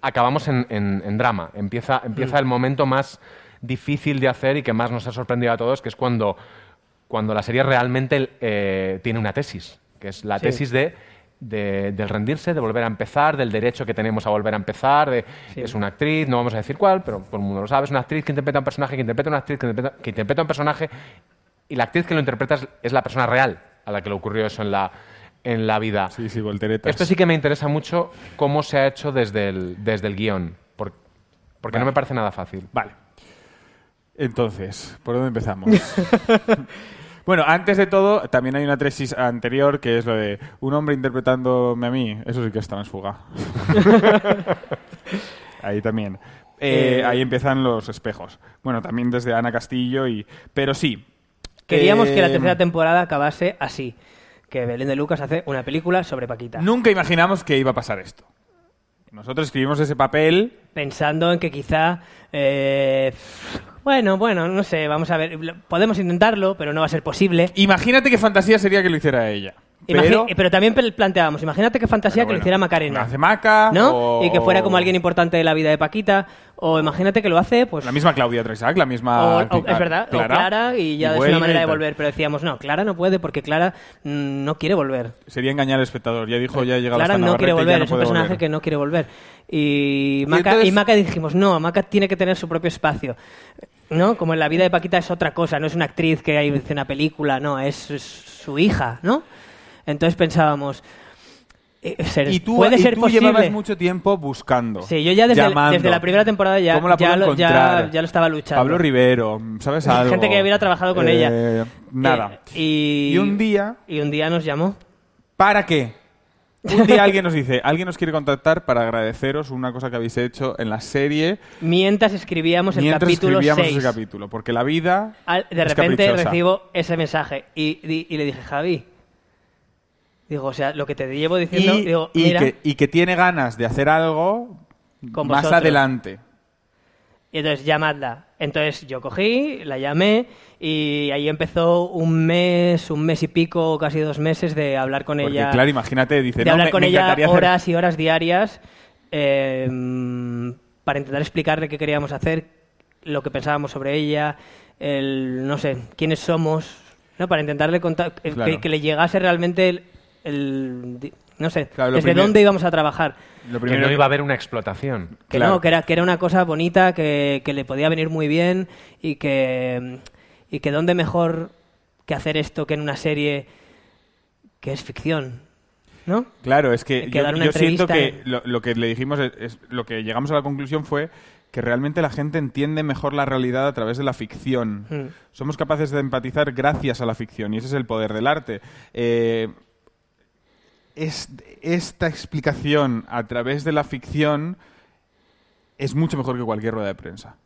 acabamos en, en- en drama. Empieza, empieza el momento más difícil de hacer y que más nos ha sorprendido a todos, que es cuando, cuando la serie realmente eh, tiene una tesis, que es la Sí. tesis de, de- del rendirse, de volver a empezar, del derecho que tenemos a volver a empezar. de- Es una actriz, no vamos a decir cuál, pero todo el mundo lo sabe, es una actriz que interpreta un personaje, que interpreta una actriz, que interpreta, que interpreta un personaje, y la actriz que lo interpreta es, es la persona real a la que le ocurrió eso en la, en la vida. Sí, sí, volteretas. Esto sí que me interesa mucho cómo se ha hecho desde el, desde el guion, por- porque no me parece nada fácil. Vale. Entonces, ¿por dónde empezamos? *laughs* bueno, antes de todo, también hay una tesis anterior que es lo de un hombre interpretándome a mí. Eso sí que es transfuga. *laughs* ahí también. Eh, Eh, ahí empiezan los espejos. Bueno, también desde Ana Castillo y... Pero sí. Queríamos que la Eh, tercera temporada acabase así. Que Belén de Lucas hace una película sobre Paquita. Nunca imaginamos que iba a pasar esto. Nosotros escribimos ese papel pensando en que quizá eh, bueno bueno no sé vamos a ver podemos intentarlo pero no va a ser posible Imagínate qué fantasía sería que lo hiciera ella. Imagi- Pero, pero también planteábamos, imagínate qué fantasía que lo hiciera Macarena. Hace Maca. ¿No? o- Y que fuera como alguien importante de la vida de Paquita. O imagínate que lo hace, pues. La misma Claudia Tresac, la misma. o- o- es verdad, o Clara, y ya es vuelve una manera y de volver. Pero decíamos, no, Clara no puede porque Clara mm, no quiere volver. Sería engañar al espectador. Ya dijo, ya ha llegado Clara hasta no quiere y volver, no es un personaje volver. que no quiere volver. Y Maca, y, entonces- Maca dijimos, no, Maca tiene que tener su propio espacio. ¿No? Como en la vida de Paquita es otra cosa, no es una actriz que en una película, no, es, es su hija, ¿no? Entonces pensábamos, eh, ser- Y tú, puede y ser tú posible. llevabas mucho tiempo buscando. Sí, yo ya desde, el- llamando. desde la primera temporada ya, ¿Cómo la ya, lo, ya, ya lo estaba luchando. Pablo Rivero, ¿sabes *laughs* algo? Gente que hubiera trabajado con Eh, ella. Nada. Eh, y, Y un día, Y un día nos llamó. ¿para qué? Un día *laughs* alguien nos dice, alguien nos quiere contactar para agradeceros una cosa que habéis hecho en la serie Mientras escribíamos el mientras capítulo escribíamos 6. ese capítulo. Porque la vida Al- de es repente caprichosa. recibo ese mensaje y, di- y le dije, Javi, digo, o sea, lo que te llevo diciendo, y, digo, y mira, que, y que tiene ganas de hacer algo Con más vosotros. adelante. y entonces llamadla. Entonces yo cogí, la llamé y ahí empezó un mes, un mes y pico, casi dos meses de hablar con Porque, ella. claro, imagínate, dice, de no, hablar me, con me ella hacer- horas y horas diarias eh, para intentar explicarle qué queríamos hacer, lo que pensábamos sobre ella, el, no sé, quiénes somos, ¿no? para intentarle contar, eh, Claro. que, que le llegase realmente el, el no sé, Claro, desde primer- dónde íbamos a trabajar. Lo Que primero no iba a haber una explotación. Que Claro. no, que era, que era una cosa bonita, que, que le podía venir muy bien y que, y que dónde mejor que hacer esto que en una serie que es ficción, ¿no? Claro, es que, que yo, dar una yo siento que lo, lo que le dijimos es, es- lo que llegamos a la conclusión fue que realmente la gente entiende mejor la realidad a través de la ficción. Mm. Somos capaces de empatizar gracias a la ficción y ese es el poder del arte. Eh, es- esta explicación a través de la ficción es mucho mejor que cualquier rueda de prensa.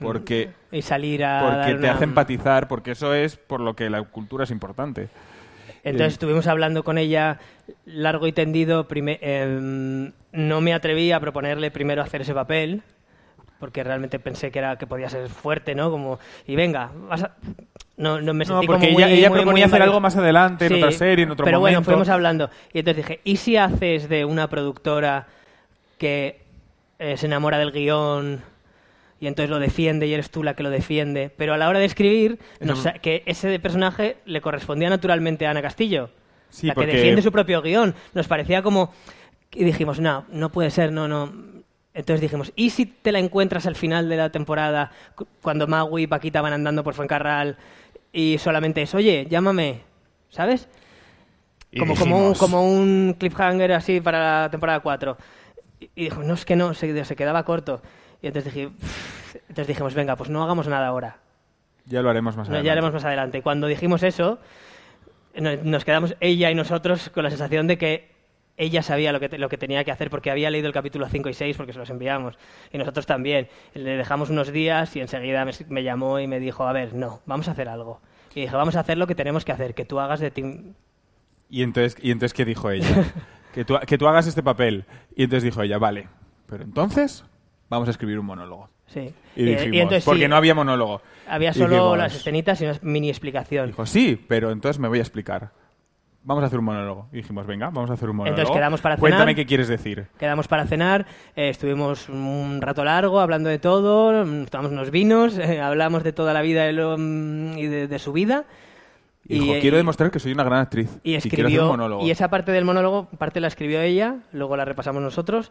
Porque, Y salir a porque te una- hace empatizar, porque eso es por lo que la cultura es importante. Entonces estuvimos hablando con ella largo y tendido. em, no me atreví a proponerle primero hacer ese papel, porque realmente pensé que era que podía ser fuerte, ¿no? Como, y venga, vas a... No, no me No, sentí porque como ella, muy- ella muy- proponía muy hacer algo más adelante, en Sí, otra serie, en otro pero momento. bueno, fuimos hablando. Y entonces dije, ¿y si haces de una productora que eh, se enamora del guion y entonces lo defiende y eres tú la que lo defiende? Pero a la hora de escribir, no que ese personaje le correspondía naturalmente a Ana Castillo, Sí, la porque- que defiende su propio guion. Nos parecía como... Y dijimos, no, no puede ser, no, no... Entonces dijimos, ¿y si te la encuentras al final de la temporada, cu- cuando Magui y Paquita van andando por Fuencarral y solamente es, oye, llámame, ¿sabes? Como, como, un, como un cliffhanger así para la temporada 4. Y, y dijo, no, es que no, se, se quedaba corto. Y entonces, dije, entonces dijimos, venga, pues no hagamos nada ahora. Ya lo haremos más No, adelante. ya haremos más adelante. Cuando dijimos eso, no- nos quedamos ella y nosotros con la sensación de que ella sabía lo que, te- lo que tenía que hacer porque había leído el capítulo 5 y 6 porque se los enviamos. Y nosotros también. Le dejamos unos días y enseguida me, me llamó y me dijo, a ver, no, vamos a hacer algo. Y dije, vamos a hacer lo que tenemos que hacer, que tú hagas de ti... ¿Y entonces, ¿Y entonces qué dijo ella? *laughs* que, tú, que tú hagas este papel. Y entonces dijo ella, vale, pero entonces vamos a escribir un monólogo. Sí. Y Eh, dijimos, entonces porque sí, no había monólogo. había solo dijimos- las escenitas y una mini explicación. Dijo, sí, pero entonces me voy a explicar. Vamos a hacer un monólogo. Y dijimos, venga, vamos a hacer un monólogo. Entonces quedamos para Cuéntame cenar. qué quieres decir. Quedamos para cenar, eh, estuvimos un rato largo hablando de todo, mm, tomamos unos vinos, *laughs* eh, hablamos de toda la vida de lo- y de, de su vida. Y dijo, eh, quiero demostrar que soy una gran actriz. y quiero hacer escribió un monólogo. y esa parte del monólogo parte la escribió ella luego la repasamos nosotros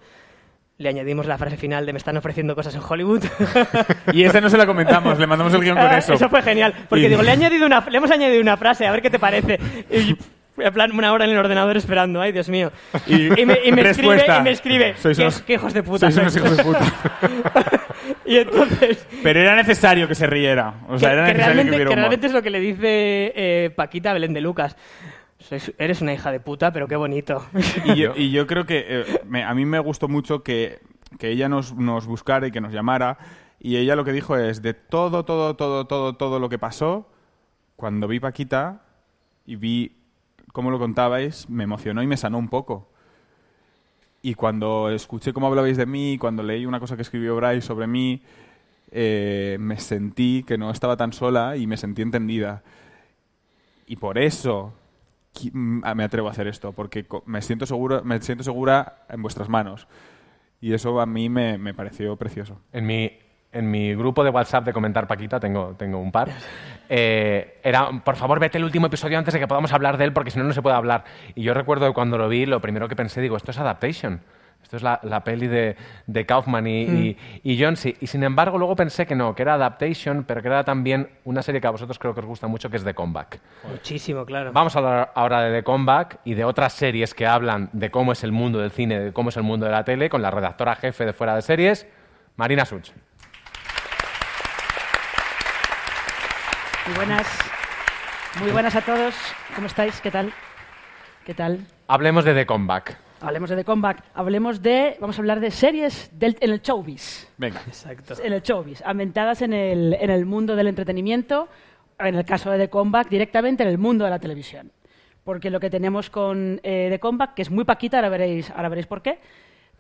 le añadimos la frase final de me están ofreciendo cosas en Hollywood *laughs* Y esa no se la comentamos, le mandamos el guion con *laughs* Ah, eso. fue genial porque Y- digo le he añadido una le hemos añadido una frase a ver qué te parece y en plan una hora en el ordenador esperando ay Dios mío *laughs* Y- me, y me escribe y me escribe Sois qué, unos- qué hijos de puta Sois unos sois". hijos de puta. *laughs* y entonces Pero era necesario que se riera. O sea, que, era que necesario realmente, que hubiera que humor. realmente es lo que le dice eh, Paquita a Belén de Lucas. Sois- eres una hija de puta, pero qué bonito. Y yo, *laughs* y yo creo que eh, me- a mí me gustó mucho que, que ella nos, nos buscara y que nos llamara. Y ella lo que dijo es, de todo, todo, todo, todo, todo lo que pasó, cuando vi Paquita y vi cómo lo contabais, me emocionó y me sanó un poco. Y cuando escuché cómo hablabais de mí, cuando leí una cosa que escribió Bryce sobre mí, eh, me sentí que no estaba tan sola y me sentí entendida. Y por eso mm, me atrevo a hacer esto, porque me siento, seguro, me siento segura en vuestras manos. Y eso a mí me, me pareció precioso. En mi, en mi grupo de WhatsApp de comentar Paquita, tengo, tengo un par, eh, era, por favor, vete el último episodio antes de que podamos hablar de él, porque si no, no se puede hablar. Y yo recuerdo que cuando lo vi, lo primero que pensé, digo, esto es Adaptation. Esto es la, la peli de, de Kaufman y, y, y Jonesy. Y sin embargo, luego pensé que no, que era Adaptation, pero que era también una serie que a vosotros creo que os gusta mucho, que es The Comeback. Muchísimo, claro. Vamos a hablar ahora de The Comeback y de otras series que hablan de cómo es el mundo del cine, de cómo es el mundo de la tele, con la redactora jefe de Fuera de Series, Marina Such. Muy buenas. Muy buenas a todos. ¿Cómo estáis? ¿Qué tal? ¿Qué tal? Hablemos de The Comeback. Hablemos de The Comeback. Hablemos de. Vamos a hablar de series del, en el showbiz. Venga. Exacto. En el showbiz. Ambientadas en el, en el mundo del entretenimiento. En el caso de The Comeback, directamente en el mundo de la televisión. Porque lo que tenemos con eh, The Comeback, que es muy paquita, ahora veréis, ahora veréis por qué.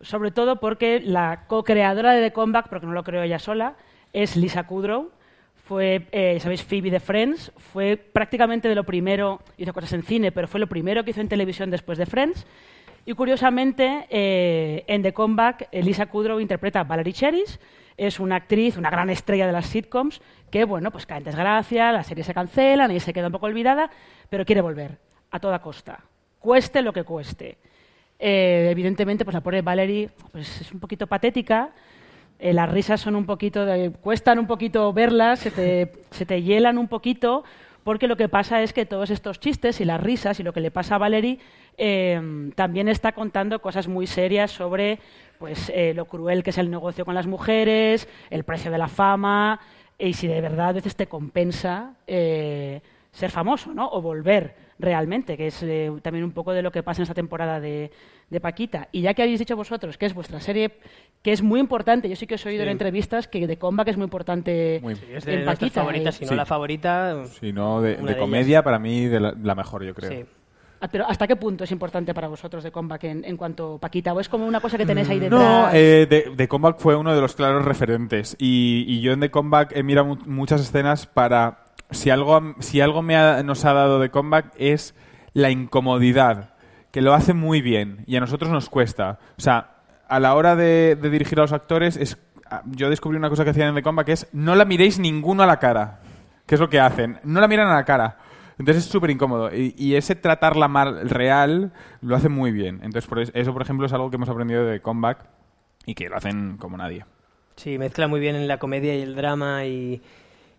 Sobre todo porque la co-creadora de The Comeback, porque no lo creo ella sola, es Lisa Kudrow. Fue, eh, sabéis, Phoebe de Friends. Fue prácticamente de lo primero, hizo cosas en cine, pero fue lo primero que hizo en televisión después de Friends. Y curiosamente, eh, en The Comeback, eh, Lisa Kudrow interpreta a Valerie Cheris. Es una actriz, una gran estrella de las sitcoms, que, bueno, pues cae en desgracia, la serie se cancela, y se queda un poco olvidada, pero quiere volver a toda costa, cueste lo que cueste. Eh, evidentemente, pues la pobre Valerie pues, es un poquito patética. Eh, las risas son un poquito, cuestan un poquito verlas, se te, se te hielan un poquito, porque lo que pasa es que todos estos chistes y las risas y lo que le pasa a Valerie eh, también está contando cosas muy serias sobre pues, eh, lo cruel que es el negocio con las mujeres, el precio de la fama, y si de verdad a veces te compensa eh, ser famoso, ¿no? O volver realmente, que es eh, también un poco de lo que pasa en esta temporada de, de Paquita. Y ya que habéis dicho vosotros que es vuestra serie, que es muy importante, yo sí que os he oído en entrevistas que de Comeback es muy importante Muy- Es de en Paquita. eh. si no Sí. la favorita. Si no, de, de de comedia, para mí, de la, la mejor, yo creo. Sí. Ah, Pero ¿hasta qué punto es importante para vosotros de Comeback en, en cuanto a Paquita? ¿O es como una cosa que tenéis ahí detrás? No, eh, Comeback fue uno de los claros referentes. Y, y yo en The Comeback he mirado mu- muchas escenas para. Si algo, si algo me ha- nos ha dado The Comeback es la incomodidad, que lo hace muy bien y a nosotros nos cuesta. O sea, a la hora de, dirigir a los actores, es, yo descubrí una cosa que hacían en The Comeback que es no la miréis ninguno a la cara. ¿Qué es lo que hacen? No la miran a la cara. Entonces es súper incómodo. Y, ese tratarla mal real lo hace muy bien. Entonces por es- eso, por ejemplo, es algo que hemos aprendido de Comeback y que lo hacen como nadie. Sí, mezcla muy bien en la comedia y el drama y,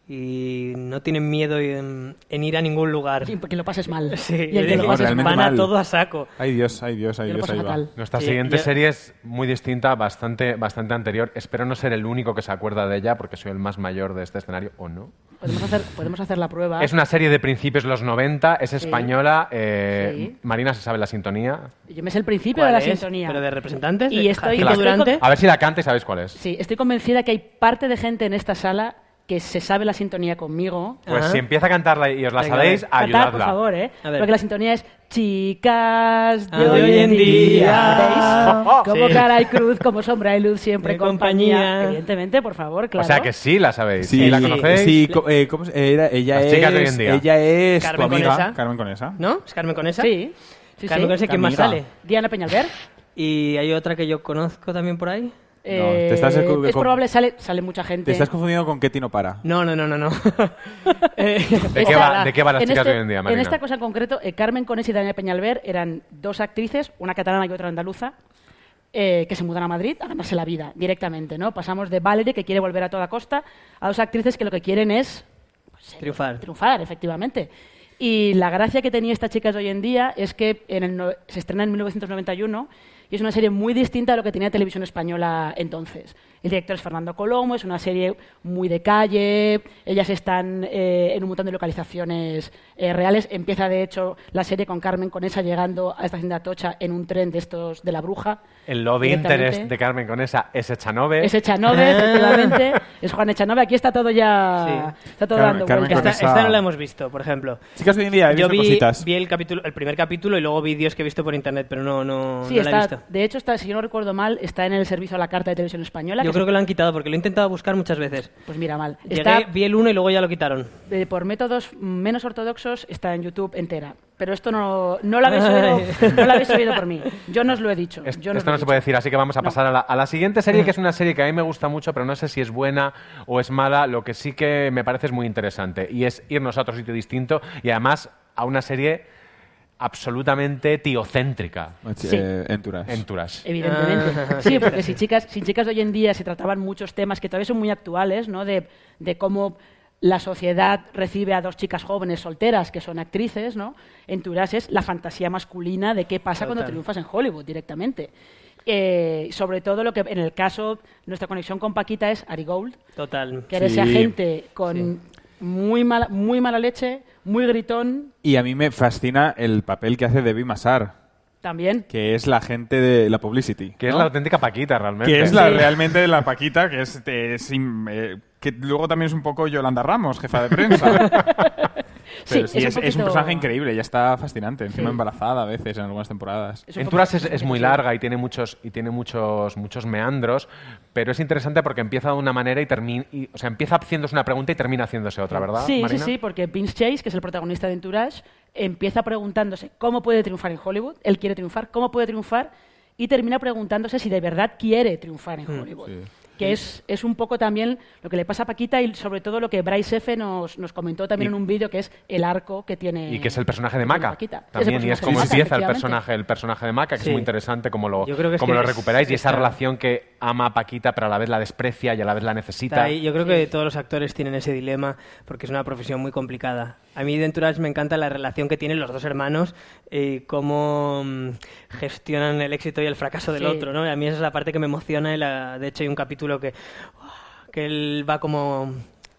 y no tienen miedo en, en ir a ningún lugar. Sí, porque lo pases mal. *laughs* Sí, y el que lo pases realmente mal. van a todo a saco. Ay Dios, ay Dios, ay Dios, ahí va. Nuestra Sí, siguiente yo- serie es muy distinta, bastante, bastante anterior. Espero no ser el único que se acuerda de ella, porque soy el más mayor de este escenario, ¿o no? Podemos hacer, podemos hacer la prueba. Es una serie de principios de los 90, es española. eh, Sí. Marina se sabe la sintonía. Yo me sé el principio ¿Cuál de la es? sintonía. ¿Pero de representantes? Y ¿De estoy- estoy Durante? A ver si la canta y sabéis cuál es. Sí, estoy convencida que hay parte de gente en esta sala que se sabe la sintonía conmigo. Pues Ajá. si empieza a cantarla y os la Venga, sabéis, ayudadla. por favor, ¿eh? Porque la sintonía es chicas de, Ah, de hoy en día. ¿Veis? Como Sí. cara y cruz, como sombra y luz, siempre De compañía. compañía. Evidentemente, por favor, claro. O sea que sí la sabéis. Sí, ¿Y la conocéis? Sí, co- eh, ¿cómo se- era? Ella Las es, chicas de hoy en día. Ella es Carmen tu amiga, Conesa. Carmen Conesa. ¿No? ¿Es Carmen Conesa? Sí. sí, Carmen sí. Conesa, ¿quién más sale? Diana Peñalver. Y hay otra que yo conozco también por ahí. Eh, te estás ecu- es con- probable, sale, sale mucha gente. Te estás confundiendo con Ketty no para. No, no, no, no. no. *laughs* Eh, ¿De qué va- de qué va las en chicas este- de hoy en día, En Marina? esta cosa en concreto, eh, Carmen Conés y Daniela Peñalver eran dos actrices, una catalana y otra andaluza, eh, que se mudan a Madrid a ganarse la vida directamente. ¿no? Pasamos de Valerie, que quiere volver a toda costa, a dos actrices que lo que quieren es pues, eh, Triunfar. triunfar, efectivamente. Y la gracia que tenía estas chicas de hoy en día es que en el no- se estrena en 1991 y es una serie muy distinta a lo que tenía Televisión Española entonces. El director es Fernando Colomo, es una serie muy de calle, ellas están eh, en un montón de localizaciones eh, reales. Empieza, de hecho, la serie con Carmen Conesa llegando a esta hacienda Atocha en un tren de estos de la bruja. El love Directamente. interest de Carmen con esa es Echanove. Es Echanove, *laughs* efectivamente. Es Juan Echanove. Aquí está todo ya... Sí. Está todo Carmen- dando Carmen vueltas. esta, Conesa- esta no la hemos visto, por ejemplo. Chicas de hoy en día, he Yo visto vi, cositas. vi el, capítulo, el primer capítulo y luego vídeos que he visto por internet, pero no, no, Sí, no la he está, visto. visto. de hecho, está, si yo no recuerdo mal, está en el servicio a la carta de televisión española. Yo creo que lo han quitado porque lo he intentado buscar muchas veces. Pues mira, mal. Llegué, Está, vi el uno y luego ya lo quitaron. eh, por métodos menos ortodoxos, está en YouTube entera. Pero esto no, no, lo habéis oído, no lo habéis oído por mí. Yo no os lo he dicho. Es- yo no os esto no se puede decir, así que vamos a No. pasar a la, a la siguiente serie, que es una serie que a mí me gusta mucho, pero no sé si es buena o es mala. Lo que sí que me parece es muy interesante y es irnos a otro sitio distinto y además a una serie absolutamente tiocéntrica. Sí. Eh. Entourage. Evidentemente. Ah, Sí, porque si chicas, si chicas de hoy en día se trataban muchos temas que todavía son muy actuales, ¿no? De, de cómo la sociedad recibe a dos chicas jóvenes solteras que son actrices, ¿no? Entourage es la fantasía masculina de qué pasa cuando triunfas en Hollywood directamente. Eh, sobre todo lo que en el caso, nuestra conexión con Paquita es Ari Gold, Total. que era ese Sí. agente con muy, mala, muy mala leche, muy gritón Y a mí me fascina el papel que hace Debbie Massar, también. que es la gente de la publicity. Que es la auténtica Paquita, realmente. Que es la, Sí. realmente la Paquita, que es, eh, que luego también es un poco Yolanda Ramos, jefa de prensa. *laughs* Pero Sí, sí, es es, un es un poquito- personaje increíble, ya está fascinante, encima Sí. embarazada a veces en algunas temporadas. Poco- es, es muy larga y tiene muchos y tiene muchos muchos meandros, pero es interesante porque empieza de una manera y termina, o sea, empieza haciéndose una pregunta y termina haciéndose otra, ¿verdad? Sí, Marina? sí, sí, porque Vince Chase, que es el protagonista de Entourage, empieza preguntándose cómo puede triunfar en Hollywood. Él quiere triunfar, cómo puede triunfar, y termina preguntándose si de verdad quiere triunfar en Hmm, Hollywood. Que es, es un poco también lo que le pasa a Paquita y sobre todo lo que Bryce F. nos, nos comentó también Y- en un vídeo, que es el arco que tiene. Y que es el personaje de Maca. Paquita. Es También, y es como Maca, empieza el personaje, el personaje de Maca, que Sí. es muy interesante como lo, es que lo es- recuperáis y esa relación que ama a Paquita, pero a la vez la desprecia y a la vez la necesita. Ahí. Yo creo que todos los actores tienen ese dilema porque es una profesión muy complicada. A mí de Entourage me encanta la relación que tienen los dos hermanos y cómo mm, gestionan el éxito y el fracaso del Sí. otro. ¿no? Y a mí esa es la parte que me emociona. Y la- de hecho, hay un capítulo que, que él va como...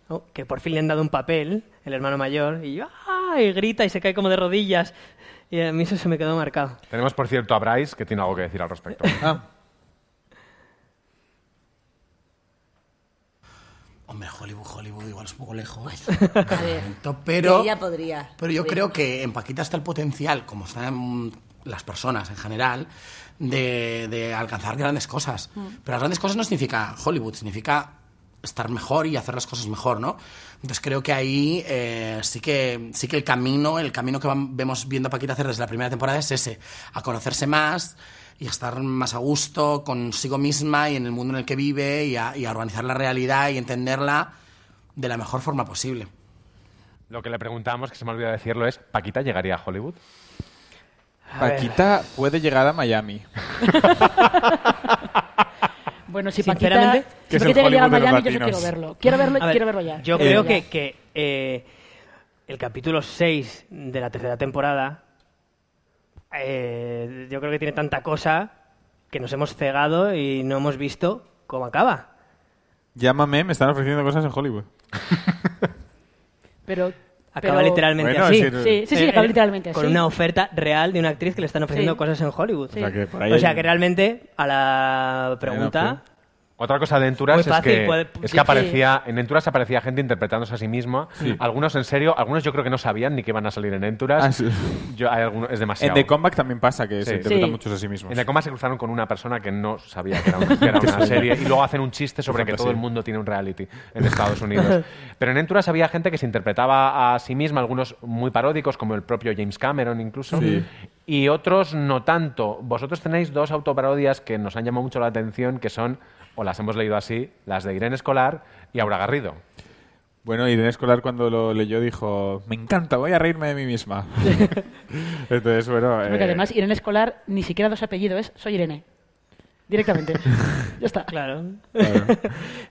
¿no? que por fin le han dado un papel, el hermano mayor, y, ¡ah! y grita y se cae como de rodillas. Y a mí eso se me quedó marcado. Tenemos, por cierto, a Bryce, que tiene algo que decir al respecto. *laughs* Ah, Hombre, Hollywood, Hollywood igual es un poco lejos. A ver, pero, ella podría. pero yo creo que en Paquita está el potencial, como están las personas en general, de, de alcanzar grandes cosas. Pero las grandes cosas no significa Hollywood, significa estar mejor y hacer las cosas mejor, ¿no? Entonces creo que ahí eh, sí que sí que el camino, el camino que vam- vemos viendo a Paquita hacer desde la primera temporada es ese, a conocerse más y a estar más a gusto consigo misma y en el mundo en el que vive y a, y a organizar la realidad y entenderla de la mejor forma posible. Lo que le preguntamos, que se me ha olvidado decirlo, es, ¿Paquita llegaría a Hollywood? A ver. Paquita puede llegar a Miami. *laughs* Bueno, si Paquita, si Paquita llega a Miami, yo sí latinos. quiero verlo. Quiero verlo, ver, quiero verlo ya. Yo Eh, creo ya. que, que, eh, el capítulo 6 de la tercera temporada, eh, yo creo que tiene tanta cosa que nos hemos cegado y no hemos visto cómo acaba. Llámame, me están ofreciendo cosas en Hollywood. Pero, Acaba pero- literalmente Bueno, así. Sí, sí, sí, Eh, acaba literalmente Con así. una oferta real de una actriz que le están ofreciendo Sí. cosas en Hollywood. Sí. O sea que por ahí O sea hay- que realmente a la pregunta... Otra cosa de Entourage Muy es que, puede- es que aparecía, en Entourage aparecía gente interpretándose a sí misma. Algunos en serio, algunos yo creo que no sabían ni que iban a salir en Entourage. Ah, sí. Yo, hay algunos, es En demasiado. The Comeback también pasa que Sí. se interpretan Sí. muchos a sí mismos. En The Coma se cruzaron con una persona que no sabía que era, un- que era *laughs* una serie y luego hacen un chiste sobre que todo el mundo tiene un reality en Estados Unidos. Pero en Entourage había gente que se interpretaba a sí misma, algunos muy paródicos, como el propio James Cameron incluso, Sí. y otros no tanto. Vosotros tenéis dos autoparodias que nos han llamado mucho la atención, que son, o las hemos leído así, las de Irene Escolar y Aura Garrido. Bueno, Irene Escolar cuando lo leyó dijo, me encanta, voy a reírme de mí misma. *laughs* Entonces, bueno... Porque eh, además Irene Escolar ni siquiera dos apellidos, es soy Irene. Directamente. *laughs* ya está. Claro. claro. *laughs*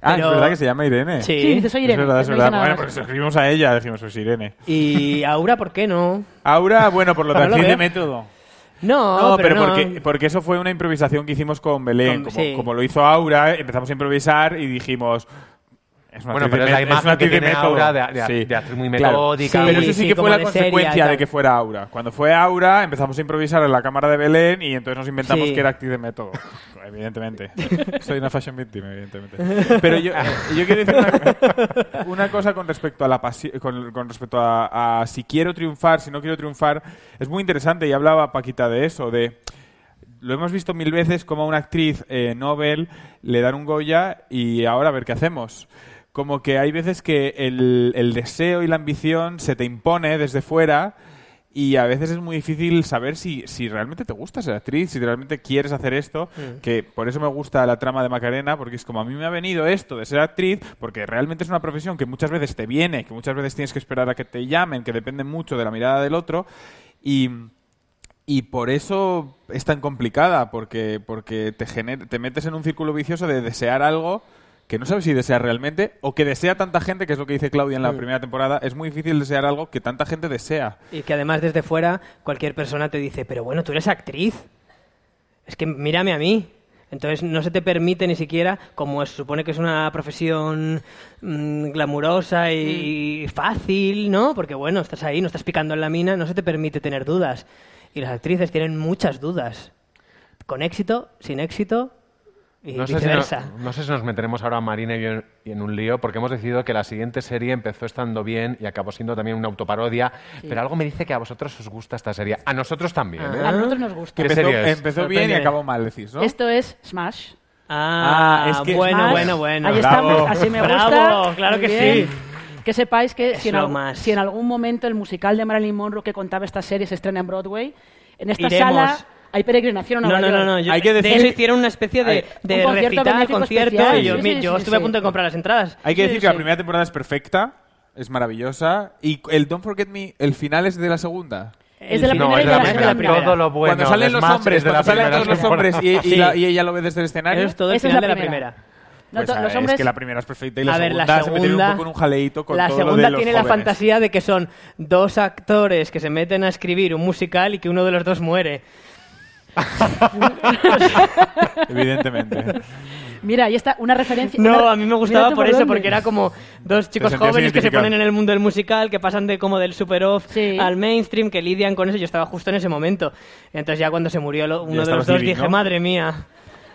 Ah, Pero- es verdad que se llama Irene. Sí. Sí, dice soy Irene. Es verdad, es verdad. Bueno, porque lo escribimos a ella, dijimos, pues Irene. Y Aura, ¿por qué no? Aura, bueno, por lo actriz de método. No, No, pero, no. Porque, porque eso fue una improvisación que hicimos con Belén. Con- como, sí. como lo hizo Aura, empezamos a improvisar y dijimos... Es una Bueno, pero es la es imagen una que tiene. Aura de- de- Sí. de actriz muy Claro. metódica. Pero Sí, eso sí, sí, que fue la de consecuencia seria de que fuera Aura. Cuando fue Aura, empezamos a improvisar en la cámara de Belén y entonces nos inventamos que era actriz de método. *laughs* evidentemente. Soy una fashion victim, evidentemente. Pero yo, eh, yo quiero decir una, una cosa con respecto a la con, con respecto a, a si quiero triunfar, si no quiero triunfar. Es muy interesante y hablaba Paquita de eso, de lo hemos visto mil veces como a una actriz eh, Nobel le dan un Goya y ahora a ver qué hacemos. Como que hay veces que el, el deseo y la ambición se te impone desde fuera y a veces es muy difícil saber si, si realmente te gusta ser actriz, si realmente quieres hacer esto, que por eso me gusta la trama de Macarena, porque es como a mí me ha venido esto de ser actriz, porque realmente es una profesión que muchas veces te viene, que muchas veces tienes que esperar a que te llamen, que depende mucho de la mirada del otro, y, y por eso es tan complicada, porque, porque te, gener- te metes en un círculo vicioso de desear algo que no sabes si deseas realmente o que desea tanta gente, que es lo que dice Claudia en la primera temporada, es muy difícil desear algo que tanta gente desea. Y que además desde fuera cualquier persona te dice, pero bueno, tú eres actriz. Es que mírame a mí. Entonces no se te permite ni siquiera, como se supone que es una profesión mm, glamurosa y fácil, ¿no? Porque bueno, estás ahí, no estás picando en la mina, no se te permite tener dudas. Y las actrices tienen muchas dudas. Con éxito, sin éxito y No sé, si no- no sé si nos meteremos ahora Marina y yo en, y en un lío, porque hemos decidido que la siguiente serie empezó estando bien y acabó siendo también una autoparodia, pero algo me dice que a vosotros os gusta esta serie. A nosotros también, ¿eh? A nosotros nos gusta. ¿Qué Empezó, serie es? empezó bien y Sorprende. acabó mal, decís, ¿no? Esto es Smash. Ah, Ah, es que- bueno, Smash. bueno, bueno. Ahí Bravo. estamos, así me gusta. Bravo, claro Muy que bien. sí. Que sepáis que si en, al- si en algún momento el musical de Marilyn Monroe que contaba esta serie se estrena en Broadway, en esta Iremos. sala hay peregrinación a No, Nueva no, no, York. no. yo- Hay que de decir- hecho, hicieron una especie de, de Un concierto recital, benéfico concierto, especial. y yo, Sí, mi- sí, yo sí, estuve a punto de comprar las entradas. Hay que Sí, decir que la primera temporada es perfecta, es maravillosa, y el Don't Forget Me, el final es de la segunda. Es de la No, primera es y de la, de la primera. segunda. Todo lo bueno cuando salen de los hombres, es de la cuando salen todos los hombres y, y la- y ella lo ve desde el escenario. Eso es todo el Esa es final la de la primera. primera. No, Pues, to- ah, los Es hombres que la primera es perfecta y la a ver, segunda la se metieron un segunda, poco en un jaleito con la todo lo segunda de los tiene la jóvenes. fantasía de que son dos actores que se meten a escribir un musical y que uno de los dos muere. *laughs* Evidentemente. Mira, ahí está una referencia. No, una- a mí me gustaba por eso, dónde. porque era como dos chicos jóvenes que se ponen en el mundo del musical, que pasan de como del super off Sí. al mainstream, que lidian con eso. Yo estaba justo en ese momento. Entonces ya cuando se murió lo- uno de los dos dije, ¿no? madre mía.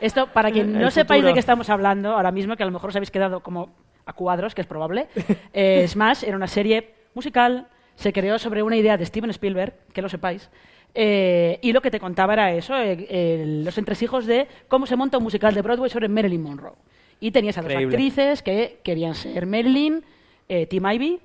Esto, para quien no sepáis de qué estamos hablando ahora mismo, que a lo mejor os habéis quedado como a cuadros, que es probable, *laughs* eh, Smash era una serie musical, se creó sobre una idea de Steven Spielberg, que lo sepáis, eh, y lo que te contaba era eso, eh, eh, los entresijos de cómo se monta un musical de Broadway sobre Marilyn Monroe. Y tenías a dos Increíble. actrices que querían ser Marilyn, eh, Tim Ivy,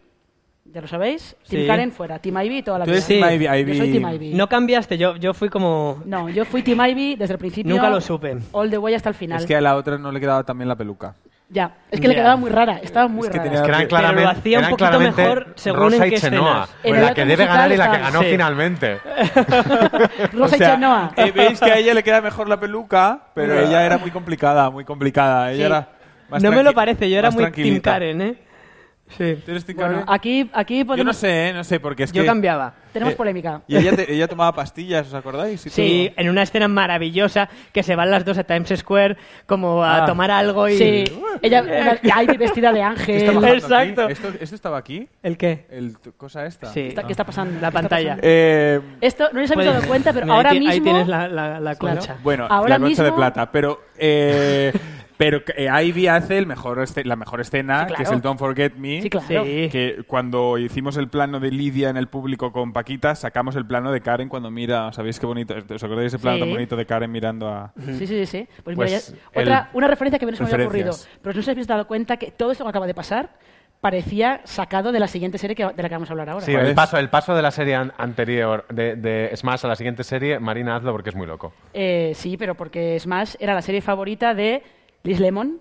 ya lo sabéis, Tim Sí. Karen fuera, Tim Ivy toda la Tú vida. eres Tim Ivy, Yo soy Ivy. Tim Ivy. No cambiaste, yo, yo fui como... No, yo fui Tim Ivy desde el principio. Nunca lo supe. All the way hasta el final. Es que a la otra no le quedaba también la peluca. Ya, es que le Ya. quedaba muy rara, estaba muy Es que rara. tenía- Que eran Pero claramente, lo hacía un poquito mejor según Rosa en y qué Chenoa, escenas. En la que debe ganar y la que ganó está- finalmente. *laughs* Rosa O sea, y Chenoa. eh, veis que a ella le queda mejor la peluca, pero ella era muy complicada, muy complicada. Ella Sí. era más No me lo parece, yo era muy Tim. Karen, ¿eh? Sí. ¿Tú eres Tim Bueno, Karen? aquí, aquí Yo no sé, ¿eh? no sé, porque es Yo que... cambiaba. tenemos eh, polémica. Y ella, te- ella tomaba pastillas, ¿os acordáis? Y Sí, en una escena maravillosa que se van las dos a Times Square como a Ah. tomar algo y... Sí, ella, *laughs* vestida de ¿Qué está ángel. Exacto. aquí? ¿Esto, ¿Esto estaba aquí? ¿El qué? ¿El cosa esta? Sí. Está- ¿Qué está pasando? La ¿Qué está pantalla. pasando? Eh, Esto no les habéis Puede- dado cuenta, pero Mira, ahora ti- mismo... Ahí tienes la, la, la Claro. concha. bueno, Ahora la concha de mismo- plata, pero... Eh, *laughs* pero eh, Ivy hace el mejor este- la mejor escena, Sí, claro. que es el Don't Forget Me. Sí, claro. Sí. Que cuando hicimos el plano de Lidia en el público con Paquita, sacamos el plano de Karen cuando mira. ¿Sabéis qué bonito? ¿Os acordáis ese plano Sí. tan bonito de Karen mirando a.? Sí, sí, sí. sí. Pues, Pues mira, ya- otra, una referencia que no se me había ocurrido. Pero no os habéis dado cuenta que todo esto que acaba de pasar parecía sacado de la siguiente serie que, de la que vamos a hablar ahora. Sí, ¿Cuál el paso, el paso de la serie an- anterior de, de Smash a la siguiente serie, Marina, hazlo porque es muy loco. Eh, sí, pero porque Smash era la serie favorita de Liz Lemon,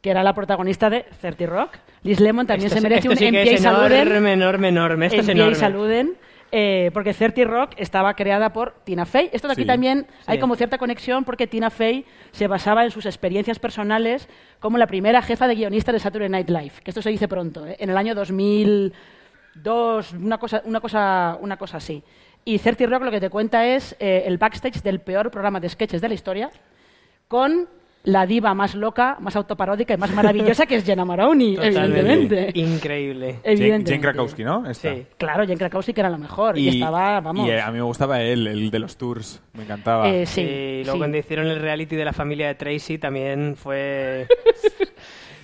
que era la protagonista de 30 Rock. Liz Lemon también Esto se merece un sí que es saluden. enorme, enorme, enorme. Esto es enorme. saluden. eh, porque 30 Rock estaba creada por Tina Fey. Esto de aquí Sí. también hay Sí. como cierta conexión porque Tina Fey se basaba en sus experiencias personales como la primera jefa de guionista de Saturday Night Live. Que esto se dice pronto, ¿eh? en el año 2002, una cosa, una cosa, una cosa así. Y 30 Rock lo que te cuenta es eh, el backstage del peor programa de sketches de la historia con la diva más loca, más autoparódica y más maravillosa que es Jenna Maroney, Totalmente. evidentemente. Increíble. Jane, Evidentemente. Jane Krakowski, ¿no? Esta. Sí. Claro, Jane Krakowski que era la mejor y, estaba, vamos. y, eh, a mí me gustaba él, el de los tours. Me encantaba. eh, sí, y luego sí. cuando hicieron el reality de la familia de Tracy también fue... *laughs*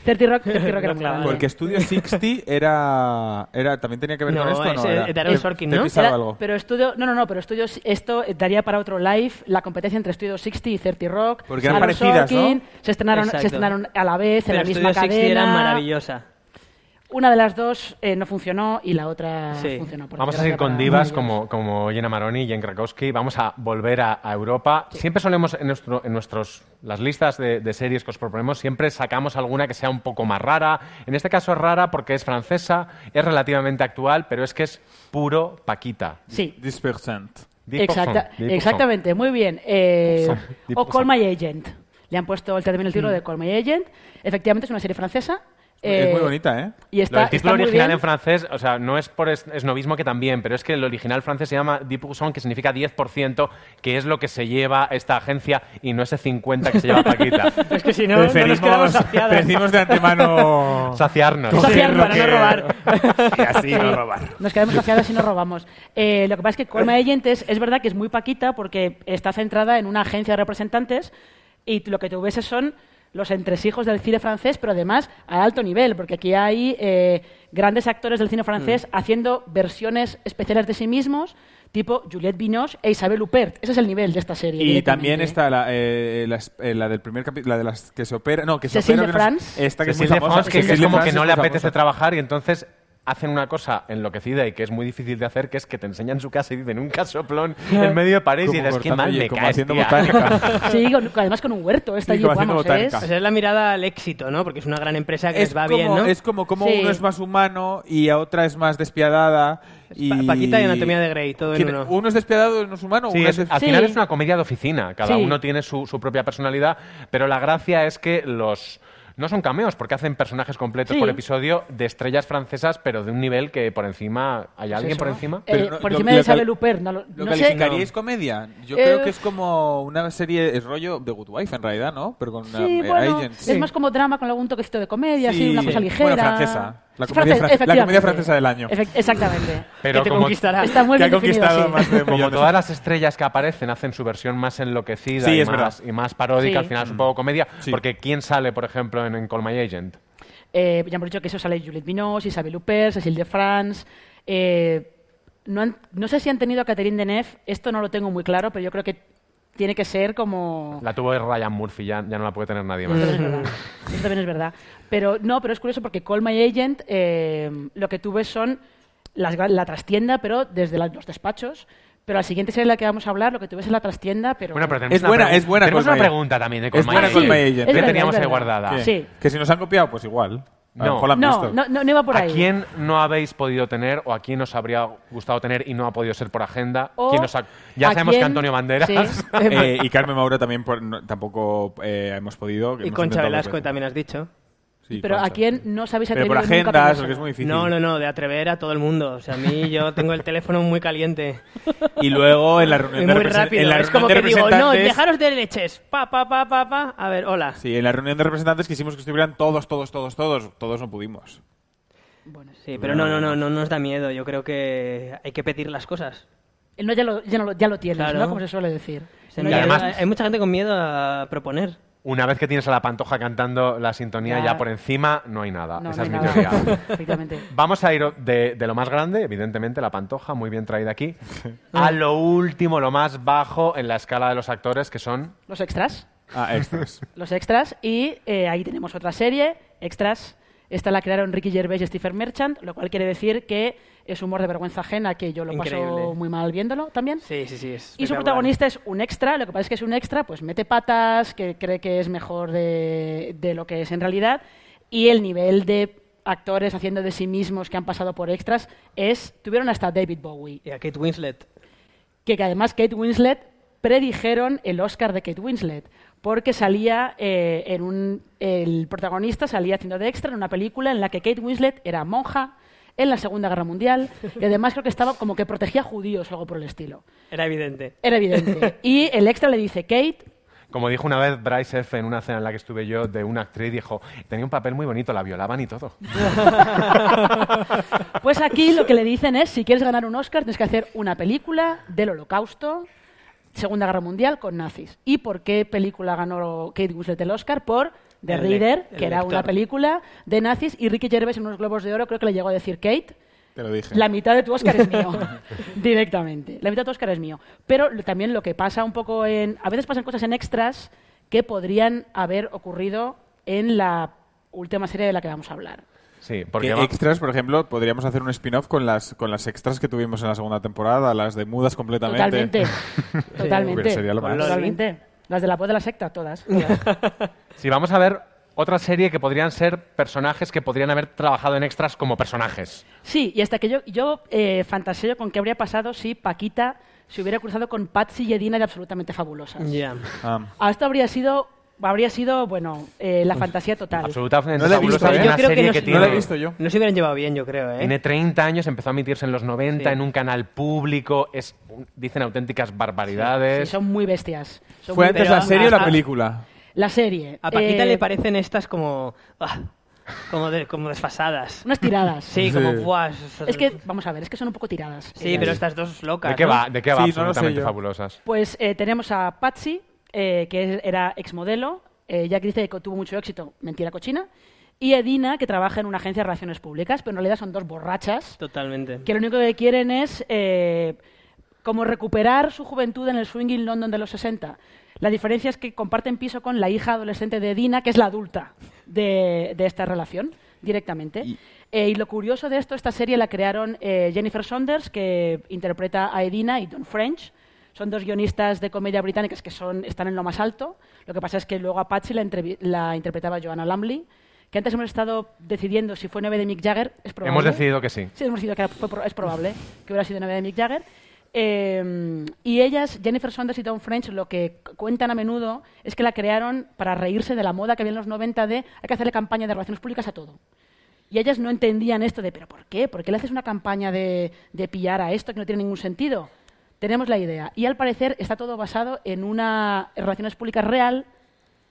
30 Rock, 30 Rock era muy grande. Porque Studio 60 era, era también tenía que ver No, con esto, ¿o ¿no? Era- Darren ¿Te- Sorkin, ¿no? Era- algo? Pero estudio, no, no, no, pero estudio, esto daría para otro live la competencia entre Studio 60 y 30 Rock. Porque eran parecidas, ¿no? Sorkin, se estrenaron, se estrenaron a la vez en Pero la misma Studio 60 cadena. era maravillosa. Una de las dos eh, no funcionó y la otra Sí. funcionó. por Vamos a seguir con divas como, como Jenna Maroni y Jen Krakowski. Vamos a volver a, a Europa. Siempre solemos, en, nuestro, en nuestros, las listas de, de series que os proponemos, siempre sacamos alguna que sea un poco más rara. En este caso es rara porque es francesa, es relativamente actual, pero es que es puro Paquita. Sí, 10%. 10%, exacta- 10%. exactamente, muy bien. Eh, o Call My Agent. Le han puesto el también el título de Call My Agent. Efectivamente es una serie francesa. Es eh, muy bonita, ¿eh? Y Lo está, del título está original en francés, o sea, no es por es- esnovismo que también, pero es que el original francés se llama 10%, que significa 10%, que es lo que se lleva esta agencia y no ese 50 que se lleva Paquita. *laughs* Es que si no, no nos quedamos preferimos de antemano... *laughs* Saciarnos. Saciar para no robar. *laughs* y así no robar. Nos quedamos saciadas y no robamos. Eh, lo que pasa es que Call My Agent es, es verdad que es muy paquita porque está centrada en una agencia de representantes y lo que tú ves son los entresijos del cine francés, pero además a alto nivel, porque aquí hay eh, grandes actores del cine francés haciendo versiones especiales de sí mismos, tipo Juliette Binoche e Isabelle Huppert. Ese es el nivel de esta serie. Y también está la, eh, la, eh, del primer capítulo, la de las que se opera... No, que se Cécile opera... que no de es- France. Esta que es muy famosa. Que, es como France que no le apetece famosa. trabajar y entonces hacen una cosa enloquecida y que es muy difícil de hacer, que es que te enseñan su casa y dicen un casoplón en medio de París y dices, qué mal me como caes, haciendo tía". botánica. *laughs* Sí, con- además con un huerto. Está Sí, allí, como haciendo vamos, botánica. es- Pues es la mirada al éxito, ¿no? Porque es una gran empresa que es les va como, bien, ¿no? Es como, como Sí. uno es más humano y a otra es más despiadada. Y... Pa- Paquita y Anatomía de Grey, todo en ¿Quién- uno. Uno es despiadado y uno es humano. Sí, uno es- es- al Sí. final es una comedia de oficina, cada Sí. uno tiene su, su propia personalidad, pero la gracia es que los... No son cameos, porque hacen personajes completos Sí. por episodio de estrellas francesas, pero de un nivel que por encima... ¿Hay alguien eso. por encima? Eh, Pero no- por lo- encima lo de Isabelle Huppert. No, lo- ¿Lo no sé. calificaríais comedia? Yo Eh, creo que es como una serie, es rollo de Good Wife en realidad, ¿no? Pero con Sí, um, bueno, agents. es más como drama con algún toquecito de comedia, así, Sí. una cosa ligera. Bueno, francesa. La comedia francés, fran- la efectivamente. comedia francesa del año. Efect- exactamente. Pero que te como- conquistará. Está muy que ha bien conquistado sí. más de Como todas las estrellas que aparecen hacen su versión más enloquecida Sí, y, es más, verdad. y más paródica, Sí. al final es un poco comedia, Sí. porque ¿quién sale, por ejemplo, en, en Call My Agent? Eh, ya hemos dicho que eso sale Juliette Binoche, Isabelle Huppert, Cécile de France. eh, no, han- no sé si han tenido a Catherine Deneuve, esto no lo tengo muy claro, pero yo creo que tiene que ser como... La tuvo Ryan Murphy, ya, ya no la puede tener nadie más. Eso también es verdad. Eso también es verdad. Pero no, pero es curioso porque Call My Agent eh, lo que tú ves son las, la trastienda, pero desde la- los despachos. Pero la siguiente serie de la que vamos a hablar, lo que tú ves es la trastienda, pero... Bueno, pero tenemos Es una buena, es buena Tenemos Call una pregunta también de Call Es My buena Agent. Call My Sí, Agent. es que verdad, teníamos es ahí guardada. ¿Qué? Sí. Que si nos han copiado, pues igual. A lo No. mejor la han no, visto. no, no, iba por ¿A ahí. quién no habéis podido tener o a quién os habría gustado tener y no ha podido ser por agenda? O ¿Quién os ha- Ya a sabemos que quién- Antonio Banderas. Sí. *laughs* Eh, y Carmen Maura también por- no- tampoco eh, hemos podido. que Y hemos Concha Velasco también has dicho. Sí, Pero Concha. a quién no sabéis Pero atrevido por agendas, porque es muy difícil. No, no, no, de atrever a todo el mundo. O sea, a mí yo tengo el teléfono muy caliente. Y luego en la reunión de, muy represen- rápido. en la es como de que digo, no, dejaros de leches. Pa, pa, pa, pa, pa. A ver, hola. Sí, en la reunión de representantes quisimos que estuvieran todos, todos, todos, todos. Todos no pudimos. Sí, pero no, no, no, no nos da miedo. Yo creo que hay que pedir las cosas. El no ya lo, ya no ya lo tienes, Claro. ¿no? Como se suele decir. No, Y además- hay mucha gente con miedo a proponer. Una vez que tienes a la pantoja cantando la sintonía Ya. ya, por encima, no hay nada. no, Esa no es mi nada. teoría. *laughs* Vamos a ir de, de lo más grande, evidentemente, la pantoja, muy bien traída aquí, *laughs* a lo último, lo más bajo en la escala de los actores, que son... Los extras. Ah, extras. *laughs* Los extras. Y eh, ahí tenemos otra serie, extras. Esta la crearon Ricky Gervais y Stephen Merchant, lo cual quiere decir que es humor de vergüenza ajena, que yo lo Increíble. paso muy mal viéndolo también. Sí, sí, sí. Es Y su protagonista es un extra, lo que pasa es que es un extra, pues mete patas, que cree que es mejor de, de lo que es en realidad, y el nivel de actores haciendo de sí mismos que han pasado por extras es, tuvieron hasta David Bowie, Y a Kate Winslet. que, que además Kate Winslet predijeron el Oscar de Kate Winslet, porque salía eh, en un, el protagonista salía haciendo de extra en una película en la que Kate Winslet era monja en la Segunda Guerra Mundial y además creo que estaba como que protegía judíos o algo por el estilo. Era evidente. Era evidente. *laughs* Y el extra le dice, Kate, Como dijo una vez Bryce F. en una cena en la que estuve yo, de una actriz, dijo, tenía un papel muy bonito, la violaban y todo. *laughs* pues aquí lo que le dicen es, si quieres ganar un Oscar, tienes que hacer una película del holocausto, Segunda Guerra Mundial, con nazis. ¿Y por qué película ganó Kate Winslet el Oscar? Por de Reader, que era una película de nazis, y Ricky Gervais en unos globos de oro creo que le llegó a decir Kate, Te lo dije. la mitad de tu Oscar es mío, *laughs* *laughs* directamente. La mitad de tu Oscar es mío. Pero también lo que pasa un poco en... A veces pasan cosas en extras que podrían haber ocurrido en la última serie de la que vamos a hablar. Sí, porque Que va- extras, por ejemplo, podríamos hacer un spin-off con las, con las extras que tuvimos en la segunda temporada, las de mudas completamente. Totalmente. *laughs* Totalmente. Sería lo más. Totalmente. Las de la voz de la secta, todas. *laughs* todas. Sí, vamos a ver otra serie que podrían ser personajes que podrían haber trabajado en extras como personajes. Sí, y hasta que yo, yo eh, fantaseo con qué habría pasado si Paquita se hubiera cruzado con Patsy y Edina de absolutamente fabulosas. Ya. Ah. Ah, Esto habría sido, habría sido bueno, eh, la fantasía total. Absolutamente No la he visto, ¿eh? una Yo creo que no que se- tiene, No la he visto yo. No se hubieran llevado bien, yo creo, ¿eh? tiene 30 años, empezó a emitirse en los 90 Sí. en un canal público, es, dicen auténticas Sí, barbaridades. son muy bestias. Son ¿Fue muy antes pero la serie o la película? La serie. A Paquita eh, le parecen estas como... ah, como, de- como desfasadas. Unas tiradas. Sí, Sí. como... buah, es- que, vamos a ver, es que son un poco tiradas. Sí, ellas. pero estas dos locas, ¿De qué ¿no? va? ¿De qué va? Sí, absolutamente fabulosas. Pues eh, tenemos a Patsy, eh, que era exmodelo. Eh, Jack dice que tuvo mucho éxito, mentira cochina. Y Edina, que trabaja en una agencia de relaciones públicas, pero en realidad son dos borrachas Totalmente. que lo único que quieren es eh, como recuperar su juventud en el swinging London de los 60. La diferencia es que comparten piso con la hija adolescente de Edina, que es la adulta de, de esta relación, directamente. Y- Eh, y lo curioso de esto, esta serie la crearon eh, Jennifer Saunders, que interpreta a Edina, y Don French. Son dos guionistas de comedia británicas que son, están en lo más alto. Lo que pasa es que luego a Patsy la, la interpretaba Joanna Lumley, que antes hemos estado decidiendo si fue 9 de Mick Jagger. Es probable. Hemos decidido que sí. Sí, hemos decidido que fue es probable que hubiera sido novia de Mick Jagger. Eh, y ellas, Jennifer Saunders y Dawn French, lo que cuentan a menudo es que la crearon para reírse de la moda que había en los 90 de hay que hacerle campaña de relaciones públicas a todo. Y ellas no entendían esto de, ¿pero por qué? ¿Por qué le haces una campaña de, de pillar a esto que no tiene ningún sentido? Tenemos la idea. Y al parecer está todo basado en una relaciones públicas real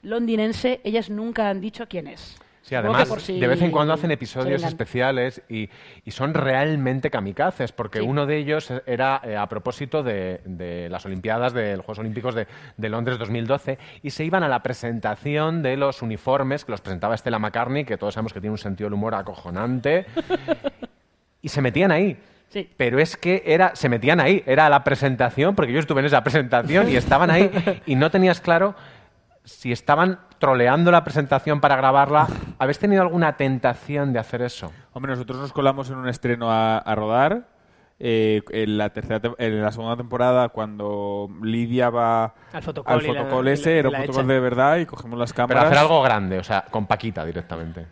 londinense. Ellas nunca han dicho quién es. Sí, además, si de vez en cuando hacen episodios especiales y, y son realmente kamikazes, porque Sí. uno de ellos era eh, a propósito de, de las Olimpiadas, de los Juegos Olímpicos de, de Londres 2012, y se iban a la presentación de los uniformes, que los presentaba Stella McCartney, que todos sabemos que tiene un sentido del humor acojonante, *laughs* y se metían ahí. Sí. Pero es que era, se metían ahí, era la presentación, porque yo estuve en esa presentación y estaban ahí *laughs* y no tenías claro si estaban troleando la presentación para grabarla. ¿Habéis tenido alguna tentación de hacer eso? Hombre, nosotros nos colamos en un estreno a, a rodar. eh, en, la tercera, tem- en la segunda temporada, cuando Lidia va Al fotocall al la- fotocall la- ese, era un fotocall de verdad y cogemos las Pero cámaras. hacer algo grande, o sea, con Paquita directamente.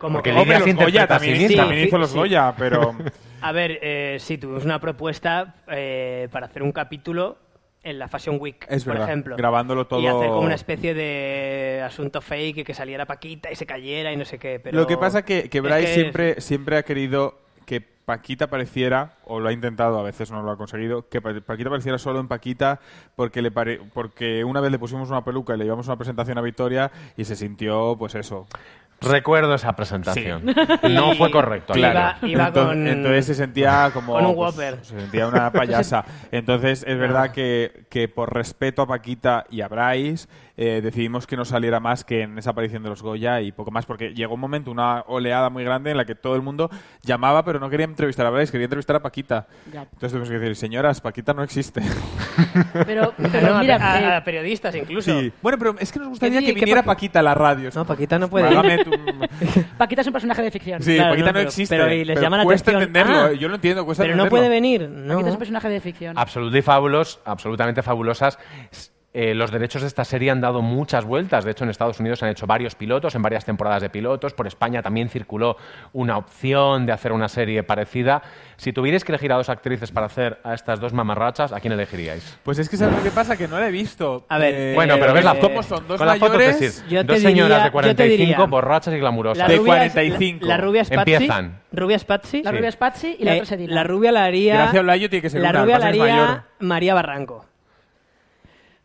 Como Porque se los Goya sí también, hizo los Sí. Goya, pero... *laughs* A ver, eh, sí, tuvimos una propuesta eh, para hacer un capítulo en la Fashion Week, Es por verdad, ejemplo. grabándolo todo- Y hacer como una especie de asunto fake y que saliera Paquita y se cayera y no sé qué. Pero Lo que pasa que, que es Bryce que- siempre, siempre ha querido que Paquita pareciera, o lo ha intentado, a veces no lo ha conseguido, que Pa- Paquita pareciera solo en Paquita porque, le pare- porque una vez le pusimos una peluca y le llevamos una presentación a Victoria y se sintió, pues eso. Recuerdo esa presentación. *laughs* No Y- fue correcto. Iba- claro. iba entonces, con- entonces se sentía como... con un pues, Whopper. se sentía una payasa. *laughs* Entonces es verdad que, que por respeto a Paquita y a Bryce eh, decidimos que no saliera más que en esa aparición de los Goya y poco más, porque llegó un momento, una oleada muy grande en la que todo el mundo llamaba, pero no quería entrevistar a Bryce, quería entrevistar a Paquita. Ya. Entonces tuvimos que decir, señoras, Paquita no existe. *laughs* *laughs* Pero, No, pero a- mira, a, eh, a periodistas incluso. Sí. Bueno, pero es que nos gustaría Sí, que ¿qué viniera pa- Paquita a la radio. No, Paquita no puede ir. Válgame tú. *laughs* Paquita es un personaje de ficción. Sí, Claro, Paquita no, no, pero- existe. pero y les llama la cuesta atención. entenderlo, Ah, yo lo entiendo, cuesta Pero no puede venir. No. Paquita es un personaje de ficción. Absolutely y fabulos, absolutamente fabulosas. Eh, los derechos de esta serie han dado muchas vueltas. De hecho, en Estados Unidos se han hecho varios pilotos, en varias temporadas de pilotos. Por España también circuló una opción de hacer una serie parecida. Si tuvierais que elegir a dos actrices para hacer a estas dos mamarrachas, ¿a quién elegiríais? Pues es que ¿sabes lo que pasa? Que no la he visto. A ver, Eh, Bueno, pero ves la eh, ¿Cómo son? ¿Dos con mayores? Yo te Dos señoras diría- de yo te 45, diría- borrachas y La glamurosas. De rubia es- 45. La, la rubia es Patsy. Empiezan. Rubia es Patsy. La Sí. rubia es Patsy y la Eh, otra es Edina. la rubia la haría. Gracia Olayo tiene que ser La una, rubia la haría. María Barranco.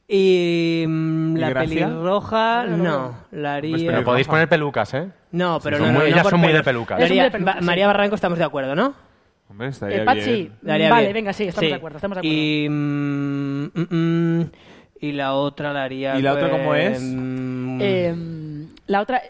Y mm, ¿Y la Gracia? pelirroja, no. La haría. Pero podéis poner pelucas, ¿eh? No, pero Sí, son no, no, muy- no ellas por son muy de. La Es muy haría- de Ba- sí. María Barranco estamos de acuerdo, ¿no? Hombre, estaría Eh, Patsy, bien. Le haría vale, bien. venga, sí, estamos Sí. de acuerdo, estamos de acuerdo. Y, mm, mm, mm, y la otra la haría. ¿Y la otra pues, cómo es? mm, Eh, La otra,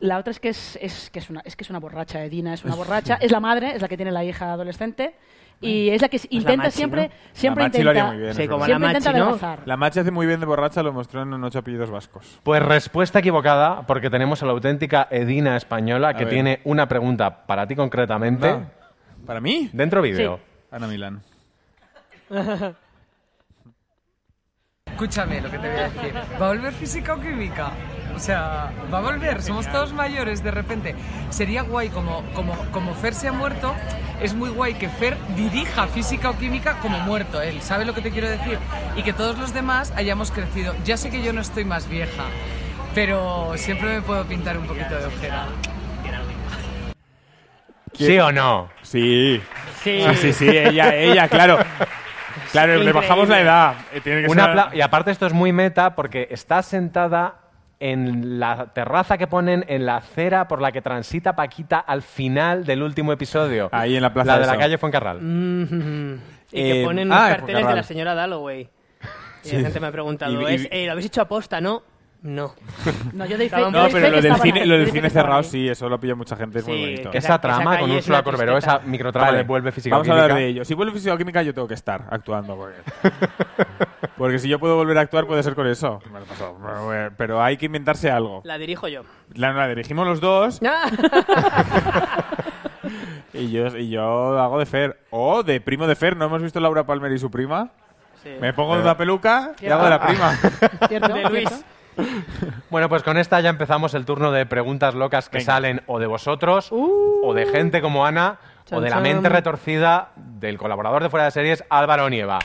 la otra es que es, es que es una es que es una borracha, Edina es una borracha, es la madre, es la que tiene la hija adolescente y es la que intenta Machi, siempre ¿no? siempre La Machi lo haría intenta muy bien, Sí, como la intenta Machi, ¿no? La Machi hace muy bien de borracha, lo mostró en ocho apellidos vascos. Pues respuesta equivocada, porque tenemos a la auténtica Edina española que ver. tiene una pregunta para ti concretamente. ¿Para mí? Dentro vídeo. Ana Milán. *laughs* Escúchame lo que te voy a decir. ¿Va a volver física o química? O sea, va a volver, somos todos mayores de repente. Sería guay como, como, como Fer se ha muerto, es muy guay que Fer dirija física o química como muerto él, ¿sabe lo que te quiero decir? Y que todos los demás hayamos crecido. Ya sé que yo no estoy más vieja, pero siempre me puedo pintar un poquito de ojera. ¿Sí o no? Sí. Sí. Sí, sí, sí, ella, ella, claro. Claro, le bajamos la edad. Eh, Tiene que Un ser- y aparte esto es muy meta porque está sentada en la terraza que ponen en la acera por la que transita Paquita al final del último episodio. Ahí en la plaza La de de la calle Fuencarral. Mm, y que Eh, ponen ah, unos en carteles de la señora Dalloway. Y Sí. la gente me ha preguntado, Y- y- ¿es, eh, ¿lo habéis hecho aposta? No. No. *laughs* No, yo doy fe, yo No, pero lo del cine, lo yo del cine cerrado, ahí. sí, eso lo pilla mucha gente, es muy Sí, bonito. que Esa esa trama calle con es Úrsula una Corberó, esa tristeza. microtrama Vale. de vuelve física Vamos a hablar de ello. Si vuelve física o química, yo tengo que estar actuando. Porque, *laughs* porque si yo puedo volver a actuar, puede ser con eso. Pero hay que inventarse algo. La dirijo yo. La, la dirigimos los dos *laughs* y yo, y yo hago de Fer. O de primo de Fer. ¿No hemos visto Laura Palmer y su prima? Sí. Me pongo una peluca y hago de la prima. ¿Cierto? De Luis. Bueno, pues con esta ya empezamos el turno de preguntas locas que Venga. salen o de vosotros, o de gente como Ana, o de la chan. mente retorcida del colaborador de Fuera de Series, Álvaro Nieva.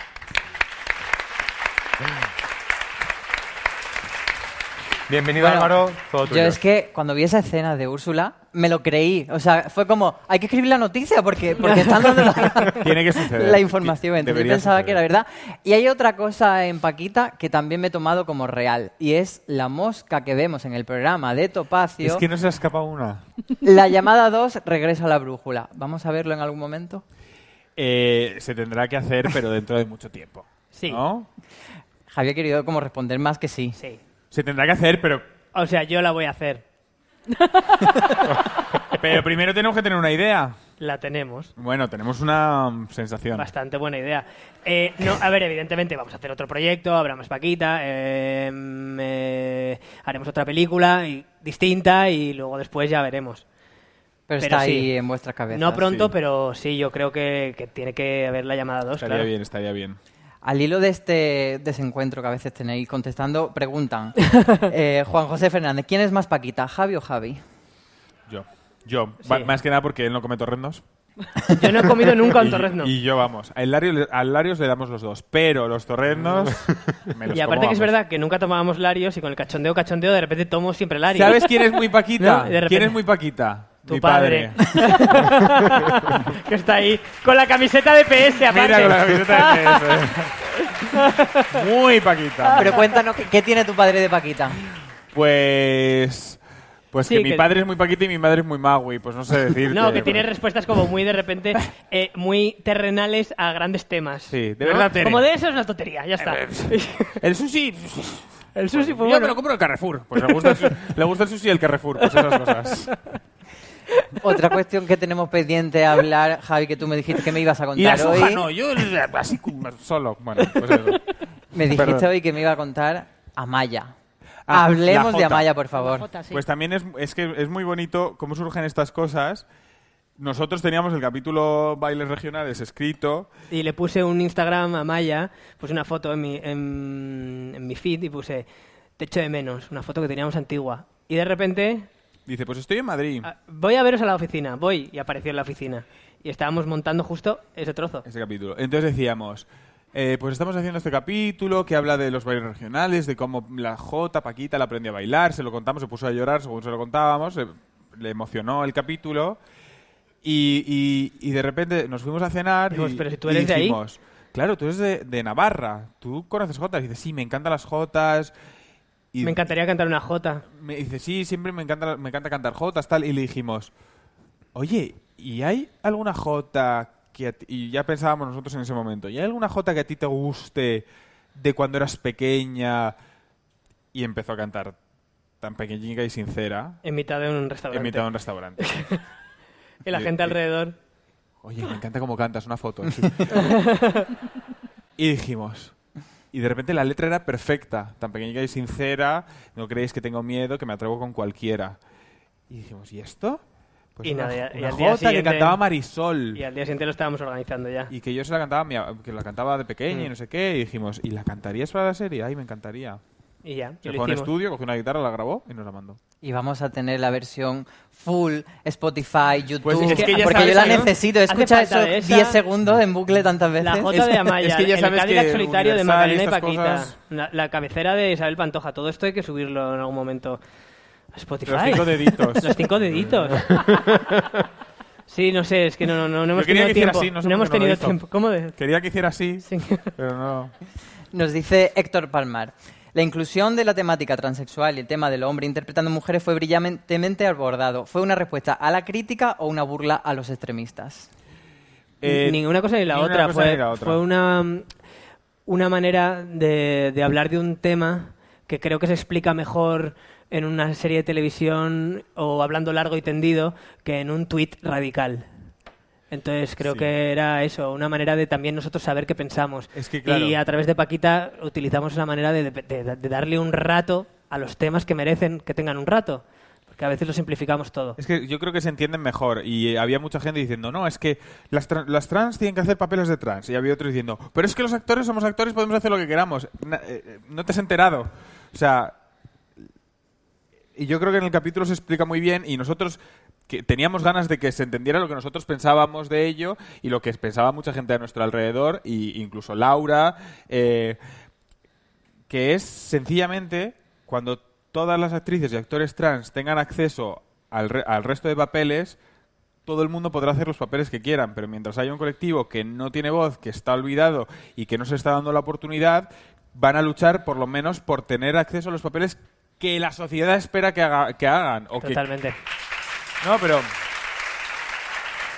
Bienvenido Bueno, Álvaro, todo tuyo. Yo es que cuando vi esa escena de Úrsula, me lo creí. O sea, fue como, hay que escribir la noticia porque, porque están dando la, *laughs* Tiene que suceder. la información. Entonces yo pensaba suceder. que era verdad. Y hay otra cosa en Paquita que también me he tomado como real. Y es la mosca que vemos en el programa de Topacio. Es que no se ha escapado una. La llamada 2 regresa a la brújula. ¿Vamos a verlo en algún momento? Eh, se tendrá que hacer, pero dentro de mucho tiempo. Sí. ¿No? Javier ha querido como responder más que sí. Sí. Se tendrá que hacer, pero, O sea, yo la voy a hacer. *laughs* pero primero tenemos que tener una idea. La tenemos. Bueno, tenemos una mm, sensación. Bastante buena idea. Eh, no, a ver, evidentemente vamos a hacer otro proyecto, habrá más Paquita, eh, mm, eh, haremos otra película y- distinta y luego después ya veremos. Pero, Pero está sí. ahí en vuestras cabezas. No pronto, sí. pero sí, yo creo que, que tiene que haber la llamada 2. Estaría claro. bien, estaría bien. Al hilo de este desencuentro que a veces tenéis contestando, preguntan. *laughs* eh, Juan José Fernández, ¿quién es más Paquita, Javi o Javi? Yo. Yo. Sí. Más que nada porque él no come torrendos. *laughs* Yo no he comido nunca un Y- torrezno. Y, yo, vamos. A Larios, le- a Larios le damos los dos. Pero los torrendos. *laughs* me los Y aparte como, que es verdad que nunca tomábamos Larios y con el cachondeo, cachondeo, de repente tomo siempre Larios. ¿Sabes quién es muy Paquita? No, ¿Quién es muy Paquita? Tu Mi padre. *laughs* que está ahí con la camiseta de PS aparte. Mira con la camiseta de PS. *laughs* Muy Paquita. Pero cuéntanos, ¿qué, tiene tu padre de Paquita? Pues. Pues Sí, que mi que- padre es muy Paquita y mi madre es muy Magui. Pues no sé decir. No, que tiene respuestas como muy de repente, eh, muy terrenales a grandes temas. Sí, de ¿no? verdad, Tere. Como de eso es una tontería, ya está. *laughs* El sushi. el sushi fue Yo bueno. me lo compro en el Carrefour. Pues le gusta el, le gusta el sushi y el Carrefour. Pues esas cosas. Otra cuestión que tenemos pendiente a hablar, Javi, que tú me dijiste que me ibas a Y la contar soja hoy. no, yo así solo. Bueno, pues eso. Me dijiste Perdón. hoy que me iba a contar Amaya. Ah, Hablemos de. Amaya, por favor. Jota, sí. Pues también es, es que es muy bonito cómo surgen estas cosas. Nosotros teníamos el capítulo Bailes Regionales escrito. Y le puse un Instagram a Maya, puse una foto en mi, en, en mi feed y puse te echo de menos, una foto que teníamos antigua. Y de repente, Dice, pues estoy en Madrid. ah, voy a veros a la oficina, voy, y apareció en la oficina. Y estábamos montando justo ese trozo. Ese capítulo. Entonces decíamos, eh, pues estamos haciendo este capítulo que habla de los bailes regionales, de cómo la J, Paquita, la aprendió a bailar, se lo contamos, se puso a llorar según se lo contábamos, eh, le emocionó el capítulo y, y- y de repente nos fuimos a cenar Dijimos, y, "Pero si tú y eres de ahí". dijimos, claro, tú eres de, de Navarra, tú conoces Jotas. Y dice, sí, me encantan las Jotas. Y Me encantaría cantar una Jota. me dice, sí, siempre me encanta, me encanta cantar jotas, tal. Y le dijimos, oye, ¿y hay alguna jota que a ti-" Y ya pensábamos nosotros en ese momento, ¿y hay alguna jota que a ti te guste de cuando eras pequeña? Y empezó a cantar tan pequeñica y sincera En mitad de un en restaurante. mitad de un restaurante. *laughs* Y la Y- gente y- alrededor. Oye, me encanta cómo cantas, una foto. *laughs* y dijimos, y de repente la letra era perfecta, tan pequeñica y sincera, no creéis que tengo miedo, que me atrevo con cualquiera. Y dijimos, ¿y esto? Pues Y una, nada, y- y una al día jota que cantaba Marisol. Y al día siguiente lo estábamos organizando ya. Y que yo se la cantaba, que la cantaba de pequeña y Mm. no sé qué. Y dijimos, ¿y la cantarías para la serie? Ay, me encantaría. Y ya, y Se lo fue a un estudio, cogió una guitarra, la grabó y nos la mandó. Y vamos a tener la versión full Spotify, YouTube. Pues es que ya porque sabes yo la ¿no? necesito. Escucha eso de esa- 10 segundos en bucle tantas veces. La Jota de Amaya, es que ya el sabes Cadillac que solitario de y Macarena y Paquita. cosas- La, la cabecera de Isabel Pantoja. Todo esto hay que subirlo en algún momento a Spotify. Los cinco deditos. *laughs* Los cinco deditos. *laughs* sí, no sé, es que no, no, no, no hemos tenido que tiempo. así, no hemos no lo tenido tiempo. ¿Cómo de? Quería que hiciera así, Sí. pero no. Nos dice Héctor Palmar. La inclusión de la temática transexual y el tema del hombre interpretando mujeres fue brillantemente abordado. ¿Fue una respuesta a la crítica o una burla a los extremistas? Eh, ni una cosa ni la otra. cosa Fue, ni la otra. fue una, una manera de, de hablar de un tema que creo que se explica mejor en una serie de televisión o hablando largo y tendido que en un tuit radical. Entonces creo Sí. que era eso, una manera de también nosotros saber qué pensamos. Es que, claro. Y a través de Paquita utilizamos esa manera de, de- de- de darle un rato a los temas que merecen que tengan un rato. Porque a veces lo simplificamos todo. Es que yo creo que se entienden mejor. Y había mucha gente diciendo, no, es que las, tra- las trans tienen que hacer papeles de trans. Y había otros diciendo, pero es que los actores somos actores, podemos hacer lo que queramos. Eh, eh, no te has enterado. O sea, y yo creo que en el capítulo se explica muy bien y nosotros que teníamos ganas de que se entendiera lo que nosotros pensábamos de ello y lo que pensaba mucha gente a nuestro alrededor, y incluso Laura, eh, que es sencillamente cuando todas las actrices y actores trans tengan acceso al, re- al resto de papeles, todo el mundo podrá hacer los papeles que quieran, pero mientras haya un colectivo que no tiene voz, que está olvidado y que no se está dando la oportunidad, van a luchar por lo menos por tener acceso a los papeles que la sociedad espera que, haga- que hagan. Totalmente. No, pero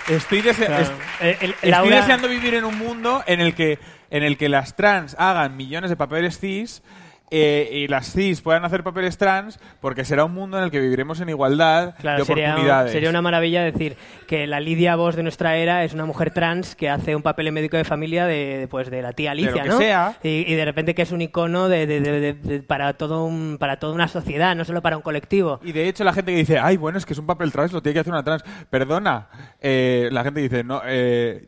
estoy, dese- Claro. est- El- el- estoy Laura- deseando vivir en un mundo en el que en el que las trans hagan millones de papeles cis eh, y las cis puedan hacer papeles trans porque será un mundo en el que viviremos en igualdad Claro, de oportunidades. sería una maravilla decir que la Lidia Voss de nuestra era es una mujer trans que hace un papel en médico de familia de, pues, de la tía De lo Alicia, que ¿no? sea. Y, y de repente que es un icono de, para, todo un, para toda una sociedad, no solo para un colectivo. Y de hecho la gente que dice, ay, bueno, es que es un papel trans, lo tiene que hacer una trans. Perdona, eh, la gente dice, no, eh,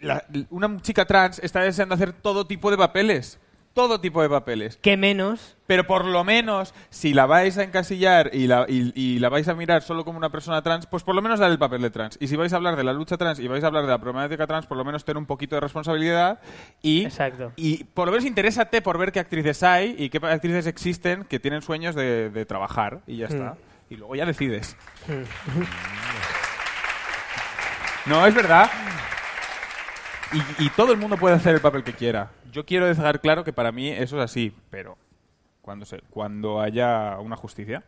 la- una chica trans está deseando hacer todo tipo de papeles. Todo tipo de papeles. ¿Qué menos? Pero por lo menos, si la vais a encasillar y la, y, y la vais a mirar solo como una persona trans, pues por lo menos dar el papel de trans. Y si vais a hablar de la lucha trans y vais a hablar de la problemática trans, por lo menos tener un poquito de responsabilidad y, Exacto. y por lo menos interésate por ver qué actrices hay y qué actrices existen que tienen sueños de, de trabajar y ya está. Y luego ya decides. *laughs* No, es verdad. Y, y todo el mundo puede hacer el papel que quiera. Yo quiero dejar claro que para mí eso es así, pero cuando, se, cuando haya una justicia.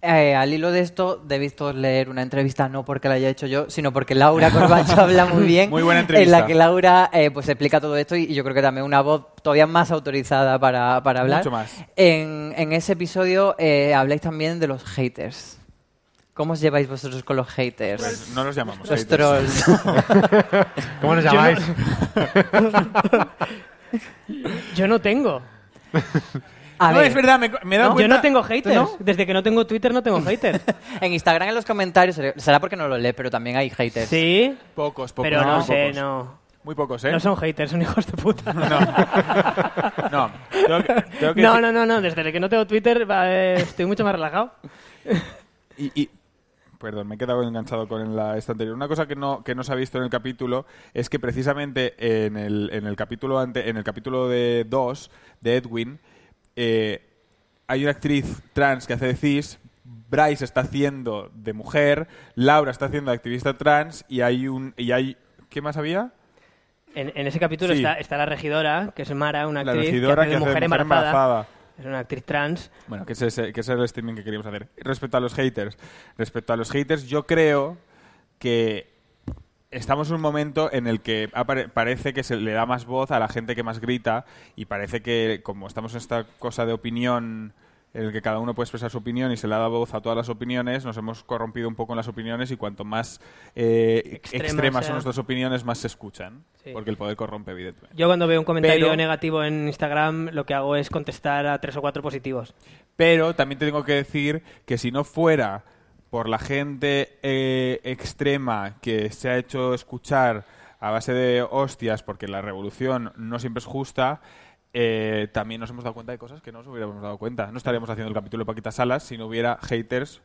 Eh, al hilo de esto, debéis todos leer una entrevista, no porque la haya hecho yo, sino porque Laura *laughs* Corbacho habla muy bien. Muy buena En entrevista. la que Laura eh, pues explica todo esto y, y yo creo que también una voz todavía más autorizada para, para hablar. Mucho más. En, en ese episodio eh, habláis también de los haters. ¿Cómo os lleváis vosotros con los haters? Pues no los llamamos Los haters. trolls. *laughs* ¿Cómo nos Yo llamáis? *laughs* Yo no tengo. A no, ver, es verdad, me, me he dado Yo cuenta... no tengo haters. ¿No? Desde que no tengo Twitter no tengo haters. *laughs* En Instagram en los comentarios, será porque no lo lee, pero también hay haters. sí, Pocos, pocos. pero no, sé, pocos. no. Muy pocos, ¿eh? No son haters, son hijos de puta. No. No, tengo que, tengo que No, decir- no, no, no, desde que no tengo Twitter eh, estoy mucho más relajado. Y, y- perdón, me he quedado enganchado con la esta anterior. Una cosa que no, que no se ha visto en el capítulo es que precisamente en el, en el capítulo ante, en el capítulo de 2 de Edwin eh, hay una actriz trans que hace de cis, Bryce está haciendo de mujer, Laura está haciendo de activista trans y hay un y hay ¿qué más había? En, en ese capítulo Sí. está, está la regidora, que es Mara, una actriz que hace de que hace de mujer, mujer embarazada. embarazada. Es una actriz trans. Bueno, que ese, es- que es el streaming que queríamos hacer. Respecto a los haters, respecto a los haters, yo creo que estamos en un momento en el que parece que se le da más voz a la gente que más grita y parece que como estamos en esta cosa de opinión en el que cada uno puede expresar su opinión y se le da voz a todas las opiniones, nos hemos corrompido un poco en las opiniones y cuanto más eh, Extremas son nuestras opiniones, más se escuchan. Sí. Porque el poder corrompe, evidentemente. Yo cuando veo un comentario Pero- negativo en Instagram, lo que hago es contestar a tres o cuatro positivos. Pero también te tengo que decir que si no fuera por la gente eh, extrema que se ha hecho escuchar a base de hostias, porque la revolución no siempre es justa, eh, también nos hemos dado cuenta de cosas que no nos hubiéramos dado cuenta. No estaríamos haciendo el capítulo de Paquita Salas si no hubiera haters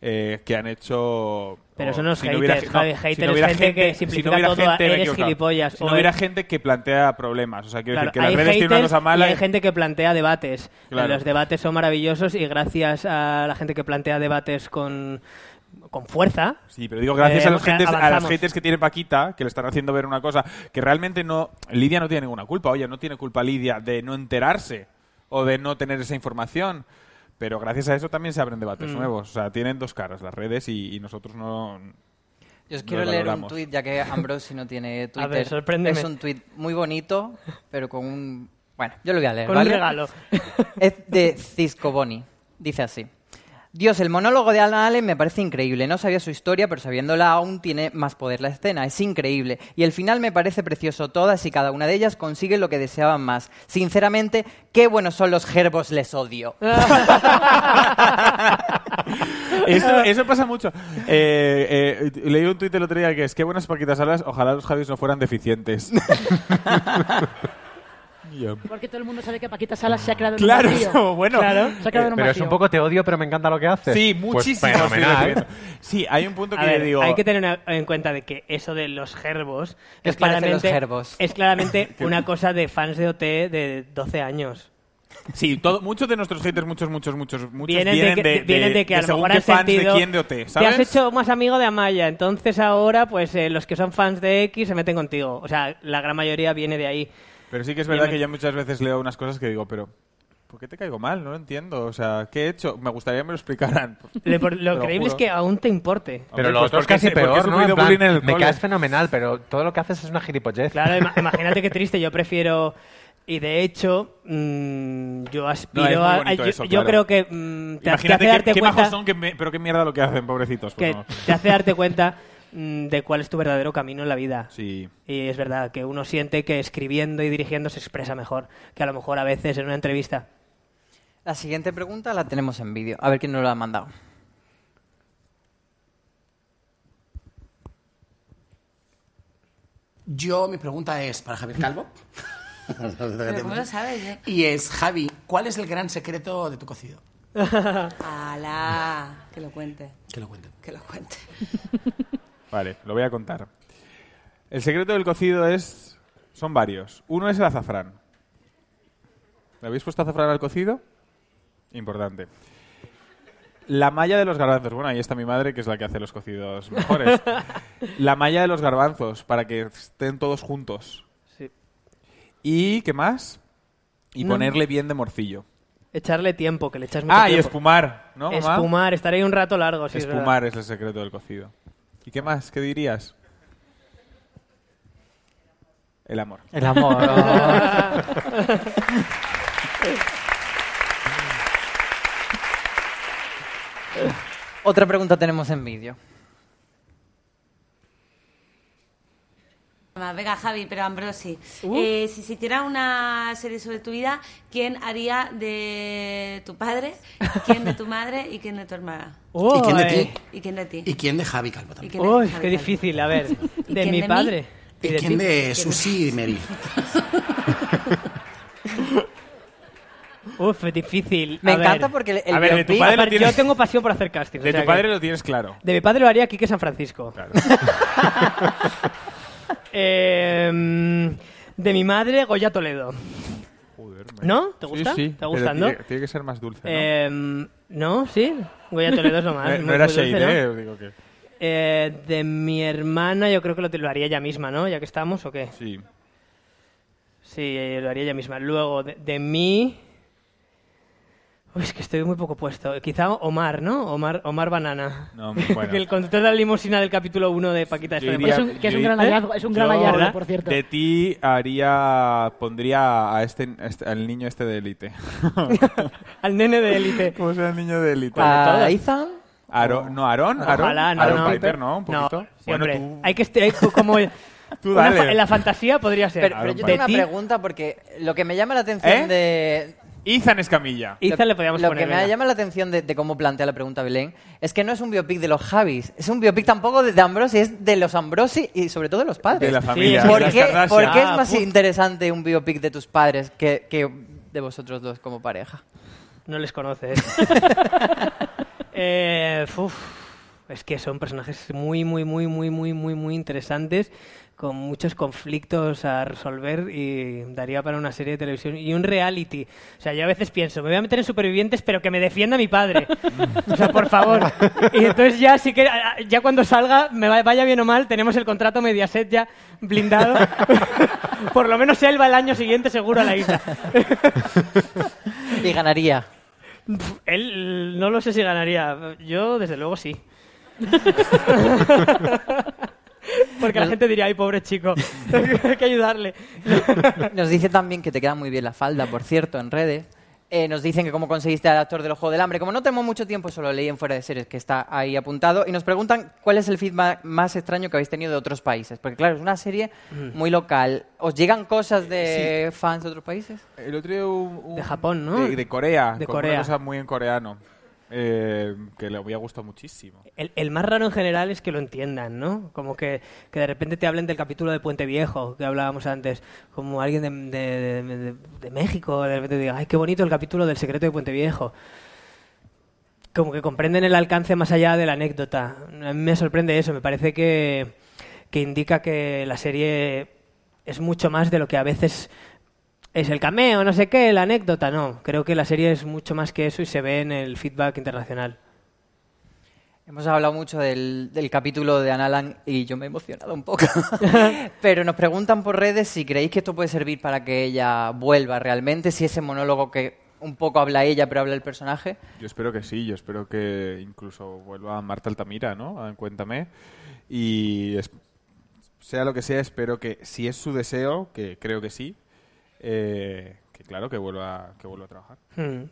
eh, que han hecho... Pero eso no si hubiera- haters, Javi. si Haters no hubiera gente que si no simplifica todo gente- eres gilipollas, Si no hubiera gente que plantea problemas. O sea, quiero Claro, decir que las redes tienen una cosa mala y hay y- gente que plantea debates. Claro. Los debates son maravillosos y gracias a la gente que plantea debates con, con fuerza. Sí, pero digo, gracias eh, a, los haters, a las haters que tiene Paquita, que le están haciendo ver una cosa que realmente no. Lidia no tiene ninguna culpa. Oye, no tiene culpa Lidia de no enterarse o de no tener esa información. Pero gracias a eso también se abren debates Mm. nuevos. O sea, tienen dos caras las redes y, y nosotros no. Yo os quiero leer un tuit, ya que Ambrosi no tiene *laughs* Twitter. ver, sorpréndeme. Es un tuit muy bonito, pero con un... Bueno, yo lo voy a leer, Con un ¿vale? regalo. *laughs* Es de Cisco Boni. Dice así. Dios, el monólogo de Alan Allen me parece increíble. No sabía su historia, pero sabiéndola aún tiene más poder la escena. Es increíble. Y el final me parece precioso. Todas y cada una de ellas consiguen lo que deseaban más. Sinceramente, qué buenos son los gerbos, les odio. *laughs* Eso, eso pasa mucho. Eh, eh, leí un tuit el otro día que es: Qué buenas Paquitas Salas, ojalá los Javis no fueran deficientes. *laughs* Porque todo el mundo sabe que Paquita Salas se ha creado en Claro, un vacío. *laughs* bueno. Claro, se ha creado en un Pero es vacío. un poco te odio, pero me encanta lo que haces. Sí, Pues muchísimo. fenomenal. estoy Sí, hay un punto que ver, yo digo. hay que tener una- en cuenta de que eso de los gerbos ¿Qué es parecen los claramente, gerbos? es claramente *laughs* una cosa de fans de OT de 12 años. Sí, todo, muchos de nuestros haters, muchos, muchos, muchos, muchos Vienen, vienen de, que, de, vienen de que a lo mejor han fans sentido de quién de OT, te ¿sabes? has hecho más amigo de Amaya, entonces ahora pues eh, los que son fans de X se meten contigo. O sea, la gran mayoría viene de ahí. Pero sí que es verdad que yo muchas veces leo unas cosas que digo, pero ¿por qué te caigo mal? No lo entiendo. O sea, ¿qué he hecho? Me gustaría que me lo explicaran. *laughs* Lo, por- Te lo increíble es que aún te importe. Pero lo pues otro es casi peor, ¿no? En plan, bullying en el me caes fenomenal, pero todo lo que haces es una gilipollez. Claro, ima- *laughs* imagínate qué triste. Yo prefiero. Y de hecho, mm, yo aspiro No, es muy a. yo, eso, yo claro. creo que. mm, te, te Imagínate hace qué, darte qué cuenta. majos son, que me- pero qué mierda lo que hacen, pobrecitos. Pues que no. te hace darte cuenta de cuál es tu verdadero camino en la vida. Sí. Y es verdad que uno siente que escribiendo y dirigiendo se expresa mejor que a lo mejor a veces en una entrevista. La siguiente pregunta la tenemos en vídeo. A ver quién nos lo ha mandado. Yo, mi pregunta es para Javier Calvo. *laughs* Pero ¿cómo lo sabes? eh? Y es, Javi, ¿cuál es el gran secreto de tu cocido? *laughs* ¡Hala! Que lo cuente. Que lo cuente. Que lo cuente. *laughs* Vale, lo voy a contar. El secreto del cocido es... Son varios. Uno es el azafrán. ¿Le habéis puesto azafrán al cocido? Importante. La malla de los garbanzos. Bueno, ahí está mi madre, que es la que hace los cocidos mejores. *laughs* La malla de los garbanzos, para que estén todos juntos. Sí. ¿Y qué más? Y No. ponerle bien de morcillo. Echarle tiempo, que le echas mucho Ah, y tiempo. espumar, ¿no, mamá? Espumar, estar ahí un rato largo. Sí, es verdad. Espumar es el secreto del cocido. ¿Y qué más? ¿Qué dirías? El amor. El amor. Otra pregunta tenemos en vídeo. Venga, Javi, pero Ambrosi. Uh. Eh, si se hiciera una serie sobre tu vida, ¿quién haría de tu padre, quién de tu madre y quién de tu hermana? *laughs* ¿Y quién de ti? ¿Y quién de ti? ¿Y quién de Javi Calvo ¿Y también? Uy, qué difícil. A ver, *laughs* ¿Y de mi de padre. ¿Y de quién ti? de Susi y Mary? *laughs* Uf, es difícil. Me A encanta ver. porque el, el A ver, de tu padre ver, tienes- Yo tengo pasión por hacer castings. De o sea tu que- padre lo tienes claro. De mi padre lo haría Quique San Francisco. Claro. Eh, de mi madre, Goya Toledo. Joder, ¿No? ¿Te Sí, gusta? sí, ¿Te pero gustando? Tiene, tiene que ser más dulce, ¿no? Eh, ¿No? ¿Sí? Goya Toledo es lo *laughs* más. no, era shade, ¿no? ¿eh? Digo que... Eh, de mi hermana, yo creo que lo, lo haría ella misma, ¿no? Ya que estamos, ¿o qué? Sí. Sí, lo haría ella misma. Luego, de, de mí... Uy, es que estoy muy poco puesto. Quizá Omar, ¿no? Omar, Omar Banana. No, *laughs* bueno. el conductor de la limusina del capítulo 1 de Paquita Yo iría-. Es un- que es un gran hallazgo, es un gran hallazgo, por cierto. De ti haría, pondría a este, este- al niño este de élite. *laughs* Al nene de élite. ¿Cómo se el niño de élite? ¿A Ethan? Aro- no, Aarón, Aarón, Ojalá, no, Aarón no. Piper, ¿no? Un poquito. Bueno, hombre. tú, Hay que estar como *laughs* tú dale. la fantasía podría ser. Pero, pero yo tengo una pregunta porque lo que me llama la atención ¿Eh? de... Ethan Escamilla. Ethan le podíamos Lo poner. que me venga. llama la atención de, de cómo plantea la pregunta Belén es que no es un biopic de los Javis, es un biopic tampoco de, de Ambrosi, es de los Ambrosi y sobre todo de los padres. De la familia. sí, ¿Por, de qué, por qué es Ah, más puf. interesante un biopic de tus padres que, que de vosotros dos como pareja? No les conoces. *laughs* eh, uf, es que son personajes muy, muy, muy, muy, muy, muy, muy interesantes, con muchos conflictos a resolver y daría para una serie de televisión y un reality. O sea, yo a veces pienso, me voy a meter en supervivientes, pero que me defienda mi padre. O sea, por favor. Y entonces ya sí que, ya cuando salga, me va- vaya bien o mal, tenemos el contrato Mediaset ya blindado. *laughs* por lo menos él va el año siguiente seguro a la isla. Y ganaría. Él no lo sé si ganaría. Yo, desde luego, sí. *laughs* Porque la gente diría, ay, pobre chico, *laughs* hay que ayudarle. *laughs* Nos dice también que te queda muy bien la falda, por cierto, en redes. Eh, nos dicen que cómo conseguiste al actor del Ojo del Hambre. Como no tenemos mucho tiempo, solo leí en Fuera de Series que está ahí apuntado. Y nos preguntan cuál es el feedback más extraño que habéis tenido de otros países. Porque claro, es una serie Mm. muy local. ¿Os llegan cosas de fans de otros países? El otro día un- un- De Japón, ¿no? De, de Corea. De con Corea. Una cosa muy en coreano. Eh, que le había gustado muchísimo. El, el más raro en general es que lo entiendan, ¿no? Como que, que de repente te hablen del capítulo de Puente Viejo, que hablábamos antes, como alguien de, de- de- México, de repente diga, ay, qué bonito el capítulo del secreto de Puente Viejo. Como que comprenden el alcance más allá de la anécdota. A mí me sorprende eso, me parece que, que indica que la serie es mucho más de lo que a veces es el cameo, no sé qué, la anécdota, no. Creo que la serie es mucho más que eso y se ve en el feedback internacional. Hemos hablado mucho del, del capítulo de Analan y yo me he emocionado un poco. *laughs* Pero nos preguntan por redes si creéis que esto puede servir para que ella vuelva realmente, si ese monólogo que un poco habla ella pero habla el personaje. Yo espero que sí, yo espero que incluso vuelva Marta Altamira, ¿no? Cuéntame. Y es- sea lo que sea, espero que, si es su deseo, que creo que sí, eh, que claro, que vuelva, que vuelva a trabajar. Hmm.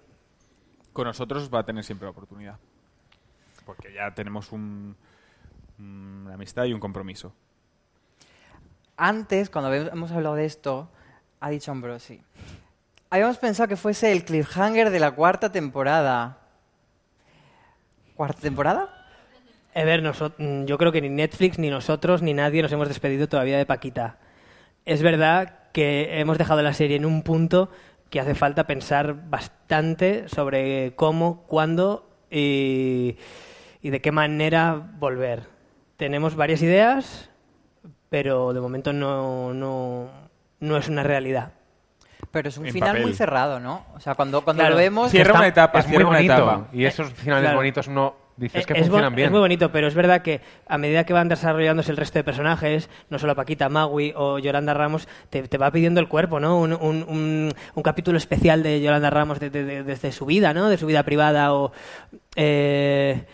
Con nosotros va a tener siempre la oportunidad. Porque ya tenemos un, una amistad y un compromiso. Antes, cuando hemos hablado de esto, ha dicho Ambrosi. Habíamos pensado que fuese el cliffhanger de la cuarta temporada. ¿Cuarta temporada? A ver, mm, yo creo que ni Netflix, ni nosotros, ni nadie nos hemos despedido todavía de Paquita. Es verdad que hemos dejado la serie en un punto que hace falta pensar bastante sobre cómo, cuándo y, y de qué manera volver. Tenemos varias ideas, pero de momento no, no, no es una realidad. Pero es un En final papel. muy cerrado, ¿no? O sea, cuando, cuando Claro. lo vemos... Cierra Está- una etapa, es muy cierra una bonito. etapa. Y esos finales Claro. bonitos no dices que Eh, es, funcionan bien. es muy bonito, pero es verdad que a medida que van desarrollándose el resto de personajes, no solo Paquita, Magui o Yolanda Ramos, te, te va pidiendo el cuerpo, ¿no? Un, un- un- un capítulo especial de Yolanda Ramos de- de- de- desde su vida, ¿no? De su vida privada o... eh,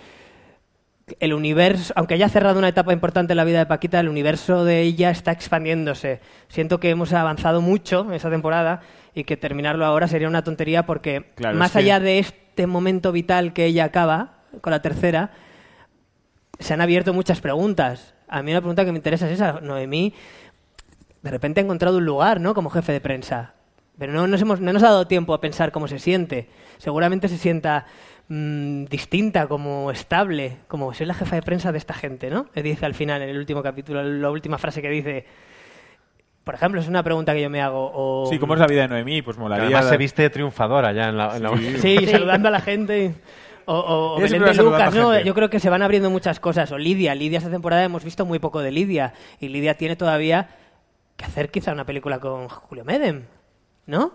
el universo, aunque haya cerrado una etapa importante en la vida de Paquita, el universo de ella está expandiéndose. Siento que hemos avanzado mucho esa temporada y que terminarlo ahora sería una tontería porque Claro, más es que- allá de este momento vital que ella acaba con la tercera, se han abierto muchas preguntas. A mí una pregunta que me interesa es esa. Noemí, de repente ha encontrado un lugar, ¿no? Como jefe de prensa. Pero no nos, hemos, no nos ha dado tiempo a pensar cómo se siente. Seguramente se sienta mm, distinta, como estable, como soy la jefa de prensa de esta gente, ¿no? Le dice al final, en el último capítulo, la última frase que dice. Por ejemplo, es una pregunta que yo me hago. O, Sí, ¿cómo es la vida de Noemí? Pues molaría... Además se viste triunfadora ya en la... en la- Sí, *laughs* saludando a la gente. y- O, o- Belén de Lucas, ¿no? Yo creo que se van abriendo muchas cosas. O Lidia. Lidia esta temporada hemos visto muy poco de Lidia. Y Lidia tiene todavía que hacer quizá una película con Julio Medem. ¿No?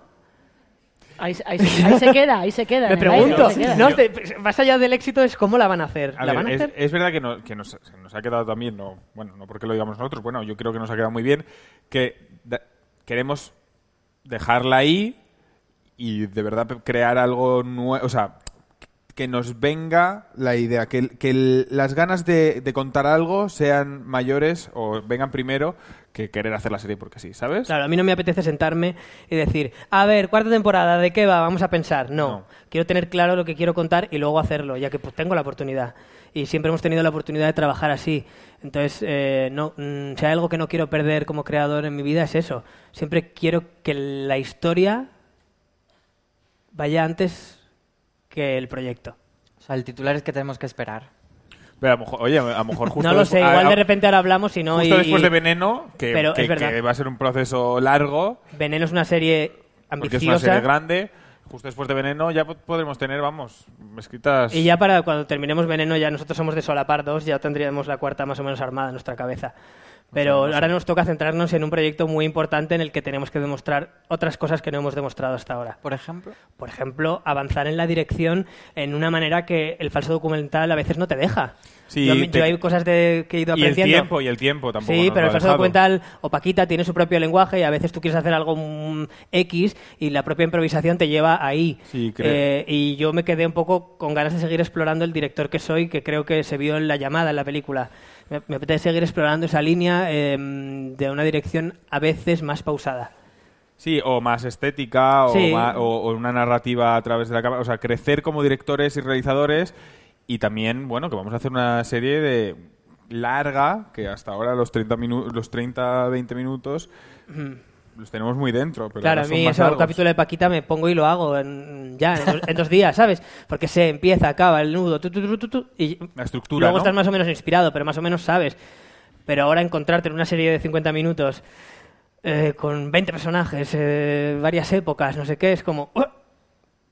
Ahí, ahí se- ahí se queda, ahí se queda. *laughs* Me aire, pregunto. ahí se queda. No, te- más allá del éxito es cómo la van a hacer. A ¿La ver, van a es, hacer? es verdad que, no- que nos, se nos ha quedado también, no, bueno, no porque lo digamos nosotros, bueno, yo creo que nos ha quedado muy bien, que da- queremos dejarla ahí y de verdad crear algo nuevo, o sea, que nos venga la idea, que, que el- las ganas de, de contar algo sean mayores o vengan primero que querer hacer la serie porque sí, ¿sabes? Claro, a mí no me apetece sentarme y decir, a ver, cuarta temporada, ¿de qué va? Vamos a pensar. No, quiero tener claro lo que quiero contar y luego hacerlo, ya que pues tengo la oportunidad. Y siempre hemos tenido la oportunidad de trabajar así. Entonces, eh, no, mm, si hay algo que no quiero perder como creador en mi vida es eso. Siempre quiero que la historia vaya antes que el proyecto. O sea, el titular es que tenemos que esperar. Pero a lo mejor, oye, a lo mejor *laughs* justo no lo sé, a- igual a- de repente ahora hablamos y no... justo y- después de Veneno, que, Pero que- es verdad. que va a ser un proceso largo, Veneno es una serie porque es ambiciosa. una serie grande, justo después de Veneno ya po- podremos tener, vamos, escritas... Y ya para cuando terminemos Veneno, ya nosotros somos de solapar dos, ya tendríamos la cuarta más o menos armada en nuestra cabeza. Pero sé. ahora nos toca centrarnos en un proyecto muy importante en el que tenemos que demostrar otras cosas que no hemos demostrado hasta ahora. Por ejemplo. Por ejemplo, avanzar en la dirección en una manera que el falso documental a veces no te deja. Sí, yo, hay cosas de, que he ido y el aprendiendo. tiempo, y el tiempo tampoco Sí, pero el falso documental o Paquita tiene su propio lenguaje y a veces tú quieres hacer algo mm, X y la propia improvisación te lleva ahí. Sí, creo. Eh, y yo me quedé un poco con ganas de seguir explorando el director que soy, que creo que se vio en la llamada, en la película. Me, me apetece seguir explorando esa línea eh, de una dirección a veces más pausada. Sí, o más estética, o, o- o una narrativa a través de la cámara. O sea, crecer como directores y realizadores. Y también, bueno, que vamos a hacer una serie de larga, que hasta ahora los 30, minu- los 30 20 minutos los tenemos muy dentro. Pero claro, a mí eso, un capítulo de Paquita me pongo y lo hago en, ya, en dos, en dos días, ¿sabes? Porque se empieza, acaba el nudo, tu, tu, tu, tu, tu, y La estructura, luego ¿no? estás más o menos inspirado, pero más o menos sabes. Pero ahora encontrarte en una serie de 50 minutos eh, con 20 personajes, eh, varias épocas, no sé qué, es como... ¡uh!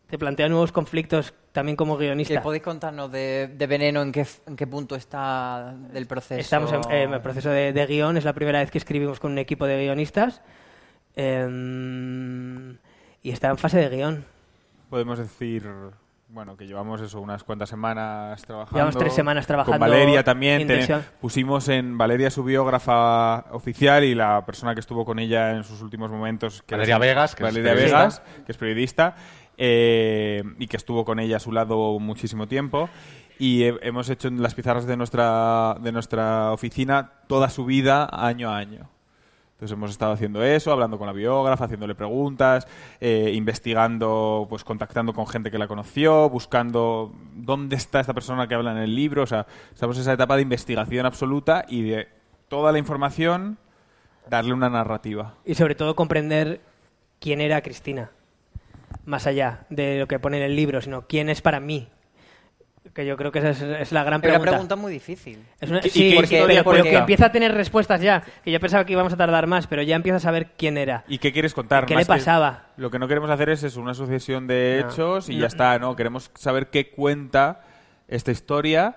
Te plantea nuevos conflictos también como ¿Y guionista. podéis contarnos de, de Veneno en qué, en qué punto está del proceso? Estamos en, en el proceso de, de guion, es la primera vez que escribimos con un equipo de guionistas. Em, y está en fase de guion. Podemos decir, bueno, que llevamos eso unas cuantas semanas trabajando. Llevamos tres semanas trabajando Con Valeria también. pusimos en Valeria su biógrafa oficial y la persona que estuvo con ella en sus últimos momentos. Que Valeria era- Vegas, que es Valeria periodista. Vegas, que es periodista. eh, y que estuvo con ella a su lado muchísimo tiempo. Y he- hemos hecho en las pizarras de nuestra, de nuestra oficina toda su vida año a año. Entonces hemos estado haciendo eso, hablando con la biógrafa, haciéndole preguntas, eh, investigando, pues contactando con gente que la conoció, buscando dónde está esta persona que habla en el libro. O sea, estamos en esa etapa de investigación absoluta y de toda la información darle una narrativa. Y sobre todo comprender quién era Cristina. Más allá de lo que pone en el libro, sino quién es para mí. Que yo creo que esa es, es la gran Pero una pregunta. pregunta muy difícil. Es una- ¿Y sí, qué porque, pero, pero cuenta? que empieza a tener respuestas ya. Que yo pensaba que íbamos a tardar más, pero ya empieza a saber quién era. ¿Y qué quieres contar? ¿Qué Más le pasaba? lo que no queremos hacer es eso, una sucesión de No. hechos y No. ya está, ¿no? Queremos saber qué cuenta esta historia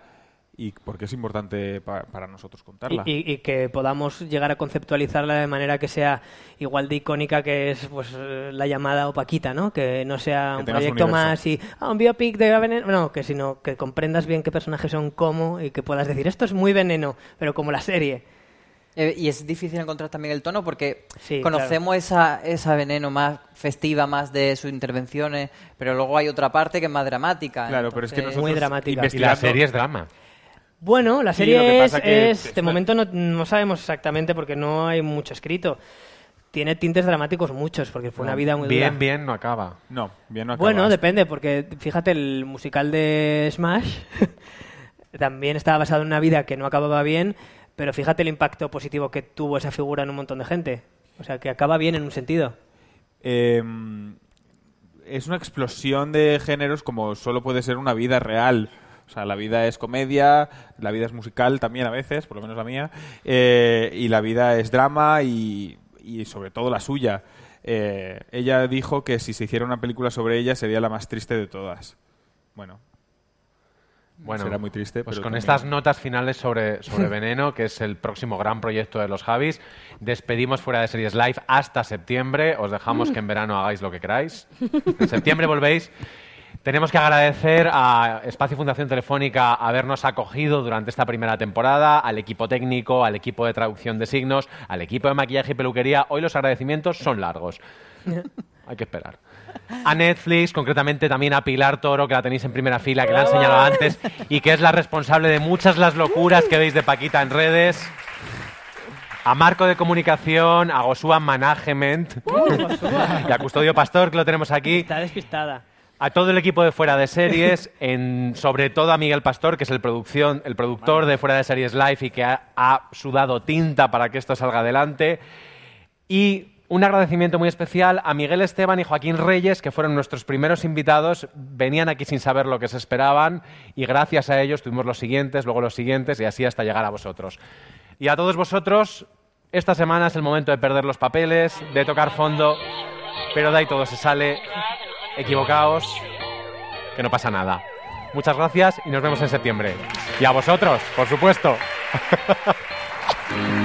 y por qué es importante pa- para nosotros contarla. Y, y- y que podamos llegar a conceptualizarla de manera que sea igual de icónica que es pues la llamada o Paquita, ¿no? Que no sea Que un proyecto más y ah, un biopic de veneno, no, que sino que comprendas bien qué personajes son cómo y que puedas decir esto es muy veneno, pero como la serie. Eh, y es difícil encontrar también el tono porque Sí, conocemos esa, esa veneno más festiva, más de sus intervenciones, pero luego hay otra parte que es más dramática. Claro, pero es que entonces- Muy dramática. Y la serie es drama. Bueno, la Sí, serie lo que es, pasa que es- es de momento no, no sabemos exactamente porque no hay mucho escrito. Tiene tintes dramáticos muchos porque fue una vida muy dura. Bien, bien, no acaba. No, bien no acaba. Bueno, depende, porque fíjate, el musical de Smash *laughs* también estaba basado en una vida que no acababa bien, pero fíjate el impacto positivo que tuvo esa figura en un montón de gente. O sea, que acaba bien en un sentido. Eh, es una explosión de géneros como solo puede ser una vida real. O sea, la vida es comedia, la vida es musical también a veces, por lo menos la mía, eh, y la vida es drama y, y sobre todo la suya. Eh, ella dijo que si se hiciera una película sobre ella sería la más triste de todas. Bueno, Bueno, será muy triste. Pues pero con también- estas notas finales sobre, sobre Veneno, que es el próximo gran proyecto de los Javis, despedimos fuera de series live hasta septiembre. Os dejamos que en verano hagáis lo que queráis. En septiembre volvéis. Tenemos que agradecer a Espacio Fundación Telefónica habernos acogido durante esta primera temporada, al equipo técnico, al equipo de traducción de signos, al equipo de maquillaje y peluquería. Hoy los agradecimientos son largos. Hay que esperar. A Netflix, concretamente también a Pilar Toro, que la tenéis en primera fila, que la he enseñado antes, y que es la responsable de muchas las locuras que veis de Paquita en redes. A Marco de Comunicación, a Gosua Management y a Custodio Pastor, que lo tenemos aquí. Está despistada. A todo el equipo de Fuera de Series, *laughs* en, sobre todo a Miguel Pastor, que es el, producción, el productor de Fuera de Series Live y que ha, ha sudado tinta para que esto salga adelante. Y un agradecimiento muy especial a Miguel Esteban y Joaquín Reyes, que fueron nuestros primeros invitados. Venían aquí sin saber lo que se esperaban y gracias a ellos tuvimos los siguientes, luego los siguientes y así hasta llegar a vosotros. Y a todos vosotros, esta semana es el momento de perder los papeles, de tocar fondo, pero de ahí todo se sale. Equivocaos, que no pasa nada. Muchas gracias y nos vemos en septiembre. Y a vosotros, por supuesto. *laughs*